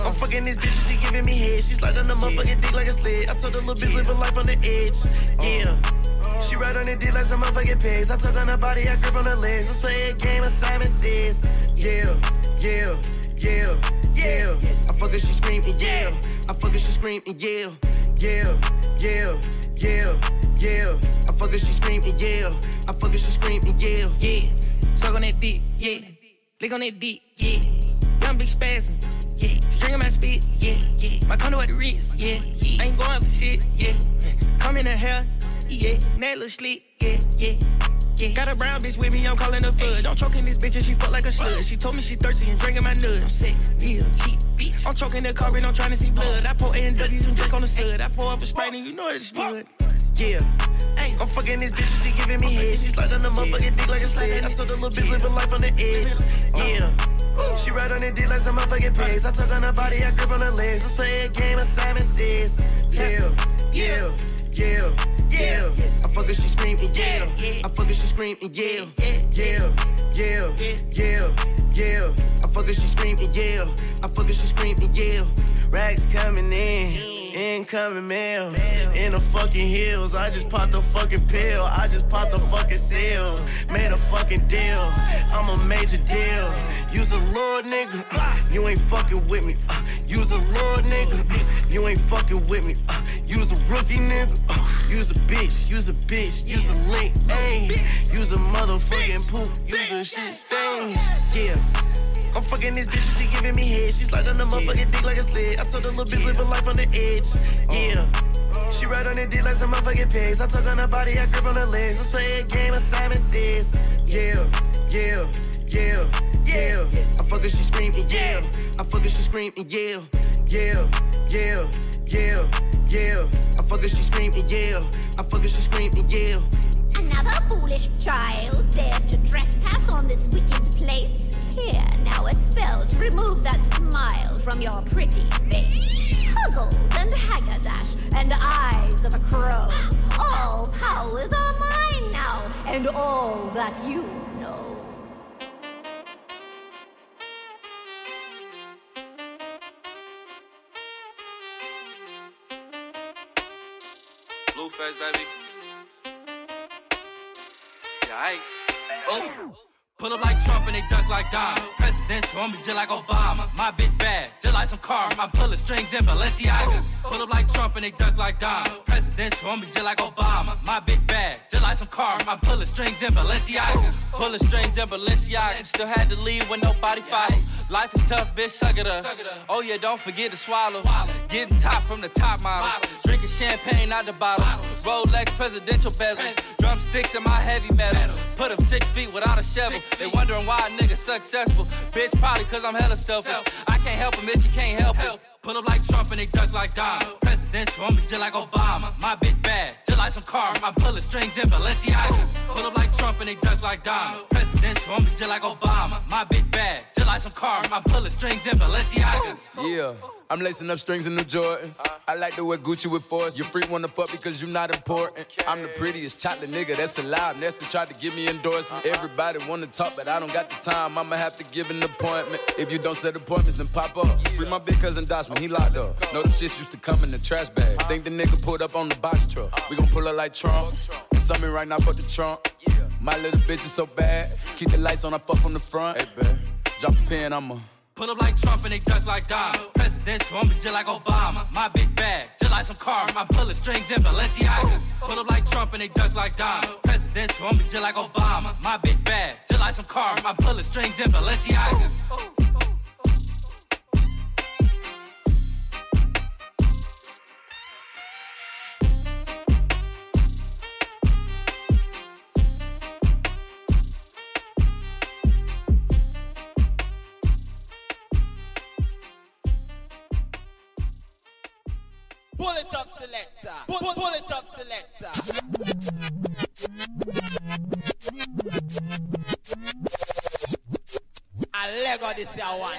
Speaker 5: I'm fucking this bitch and she giving me head. She's slide on the motherfucking dick like a sled. I told the little bitch live a life on the edge. Uh, yeah. Uh. She ride on the dick like some motherfucking pigs. I talk on her body, I grip on her legs. Let's play a game of Simon Says. Yeah, yeah, yeah, yeah. I fuck her, she scream and yeah. I fuck her, she scream and yeah. Yeah, yeah, yeah, yeah. I fuck her, she scream and yeah. I fuck her, she scream and yeah.
Speaker 44: Yeah. Suck on that dick, yeah. Lick on that dick, yeah. Young big spasm, yeah. String my spit, yeah, yeah. My condo at the Ritz, yeah, yeah. I ain't going for shit, yeah. Mm. Come in the hell, yeah. That little yeah, yeah. Yeah. Got a brown bitch with me, I'm calling her fudge. I'm choking this bitch and she fuck like a slut. She told me she thirsty and drinking my nuts. I'm sex, yeah, cheap, bitch. I'm choking the car and I'm trying to see blood. I pour A and W and drink on the sud. I pour up a Sprite and you know it's blood.
Speaker 5: Yeah. I'm fucking this bitch and she giving me head. She slide on the motherfucking dick like a sled. I told the little bitch live a life on the edge. Yeah. She ride on the dick like some motherfucking pigs. I talk on her body, I grip on her legs. Let's play a game of Simon Says. Yeah, yeah, yeah, yeah. I fuck her, she scream and yeah. I fuck her, she scream and yeah. Yeah, yeah, yeah, yeah. I fuck her, she scream and yeah. I fuck her, she scream and yeah. Rags coming in. Incoming mail in the fucking hills. I just popped a fucking pill. I just popped a fucking seal. Made a fucking deal. I'm a major deal. You's a little nigga. You ain't fucking with me. uh, You's a little nigga. You ain't fucking with me. uh, You's a rookie nigga. uh, You's a bitch. You's a bitch. You's a link. Ayy. You's a motherfucking poop. You's a shit stain. Yeah. I'm fucking this bitch and she giving me head. She on the motherfucking dick like a sled. I told the little bitch live a life on the edge. Uh. Yeah. She ride on the dick like some motherfucking pigs. I talk on her body, I grip on her legs. Let's play a game of Simon Says. Yeah, yeah, yeah, yeah. I fuck her, she scream and yeah. I fuck her, she scream and yeah. Yeah, yeah, yeah, yeah. I fuck her, she scream and yeah. I fuck her, she scream and yeah.
Speaker 45: Another foolish child dares to trespass on this wicked place. Here, now a spell to remove that smile from your pretty face. Huggles and haggardash and eyes of a crow. All powers are mine now, and all that you know.
Speaker 33: Blueface, baby. Yeah, I Oh. Pull up like Trump and they duck like Dom. Presidential on me just like Obama. My bitch bad, just like some car. I'm pulling strings in Balenciaga. Pull up like Trump and they duck like Dom. Presidential on me just like Obama. My bitch bad, just like some car. I'm pulling strings in Balenciaga. Pulling strings in Balenciaga. Still had to leave when nobody followed. Life is tough, bitch, suck it up. Oh yeah, don't forget to swallow. Getting top from the top model. Drinking champagne out the bottle. Rolex presidential bezels. Drumsticks in my heavy metal. Put up six feet without a shovel. They wondering why a nigga successful. Bitch, probably cause I'm hella selfish. I can't help him if you can't help it. Pull up like Trump and they duck like Dom. Presidential on me just like Obama. My bitch bad, just like some car. I'm pulling strings in Balenciaga. Pull up like Trump and they duck like Dom. Presidential presidential, I'm just like Obama. My bitch bad, just like some car. My pulling strings in Balenciaga.
Speaker 46: Yeah. I'm lacing up strings in New Jordans. I like to wear Gucci with force. Your freak wanna fuck because you not important. I'm the prettiest chocolate nigga that's alive. Nestlé tried to give me endorsement. Everybody wanna talk, but I don't got the time. I'ma have to give an appointment. If you don't set appointments, then pop up. Free my big cousin Dosman, he locked up. Know them shits used to come in the trash bag. Think the nigga pulled up on the box truck. We gon' pull up like Trump. And something right now but the trunk. My little bitch is so bad. Keep the lights on, I fuck from the front. Hey, drop a I'ma.
Speaker 33: Pull up like Trump and they duck like Donald. Presidential, I'm just like Obama. My bitch bad, just like some car. My bullet strings in Balenciaga. Pull up like Trump and they duck like Donald. Presidential, I'm just like Obama. My bitch bad, just like some car. My bullet strings in Balenciaga.
Speaker 47: this year one.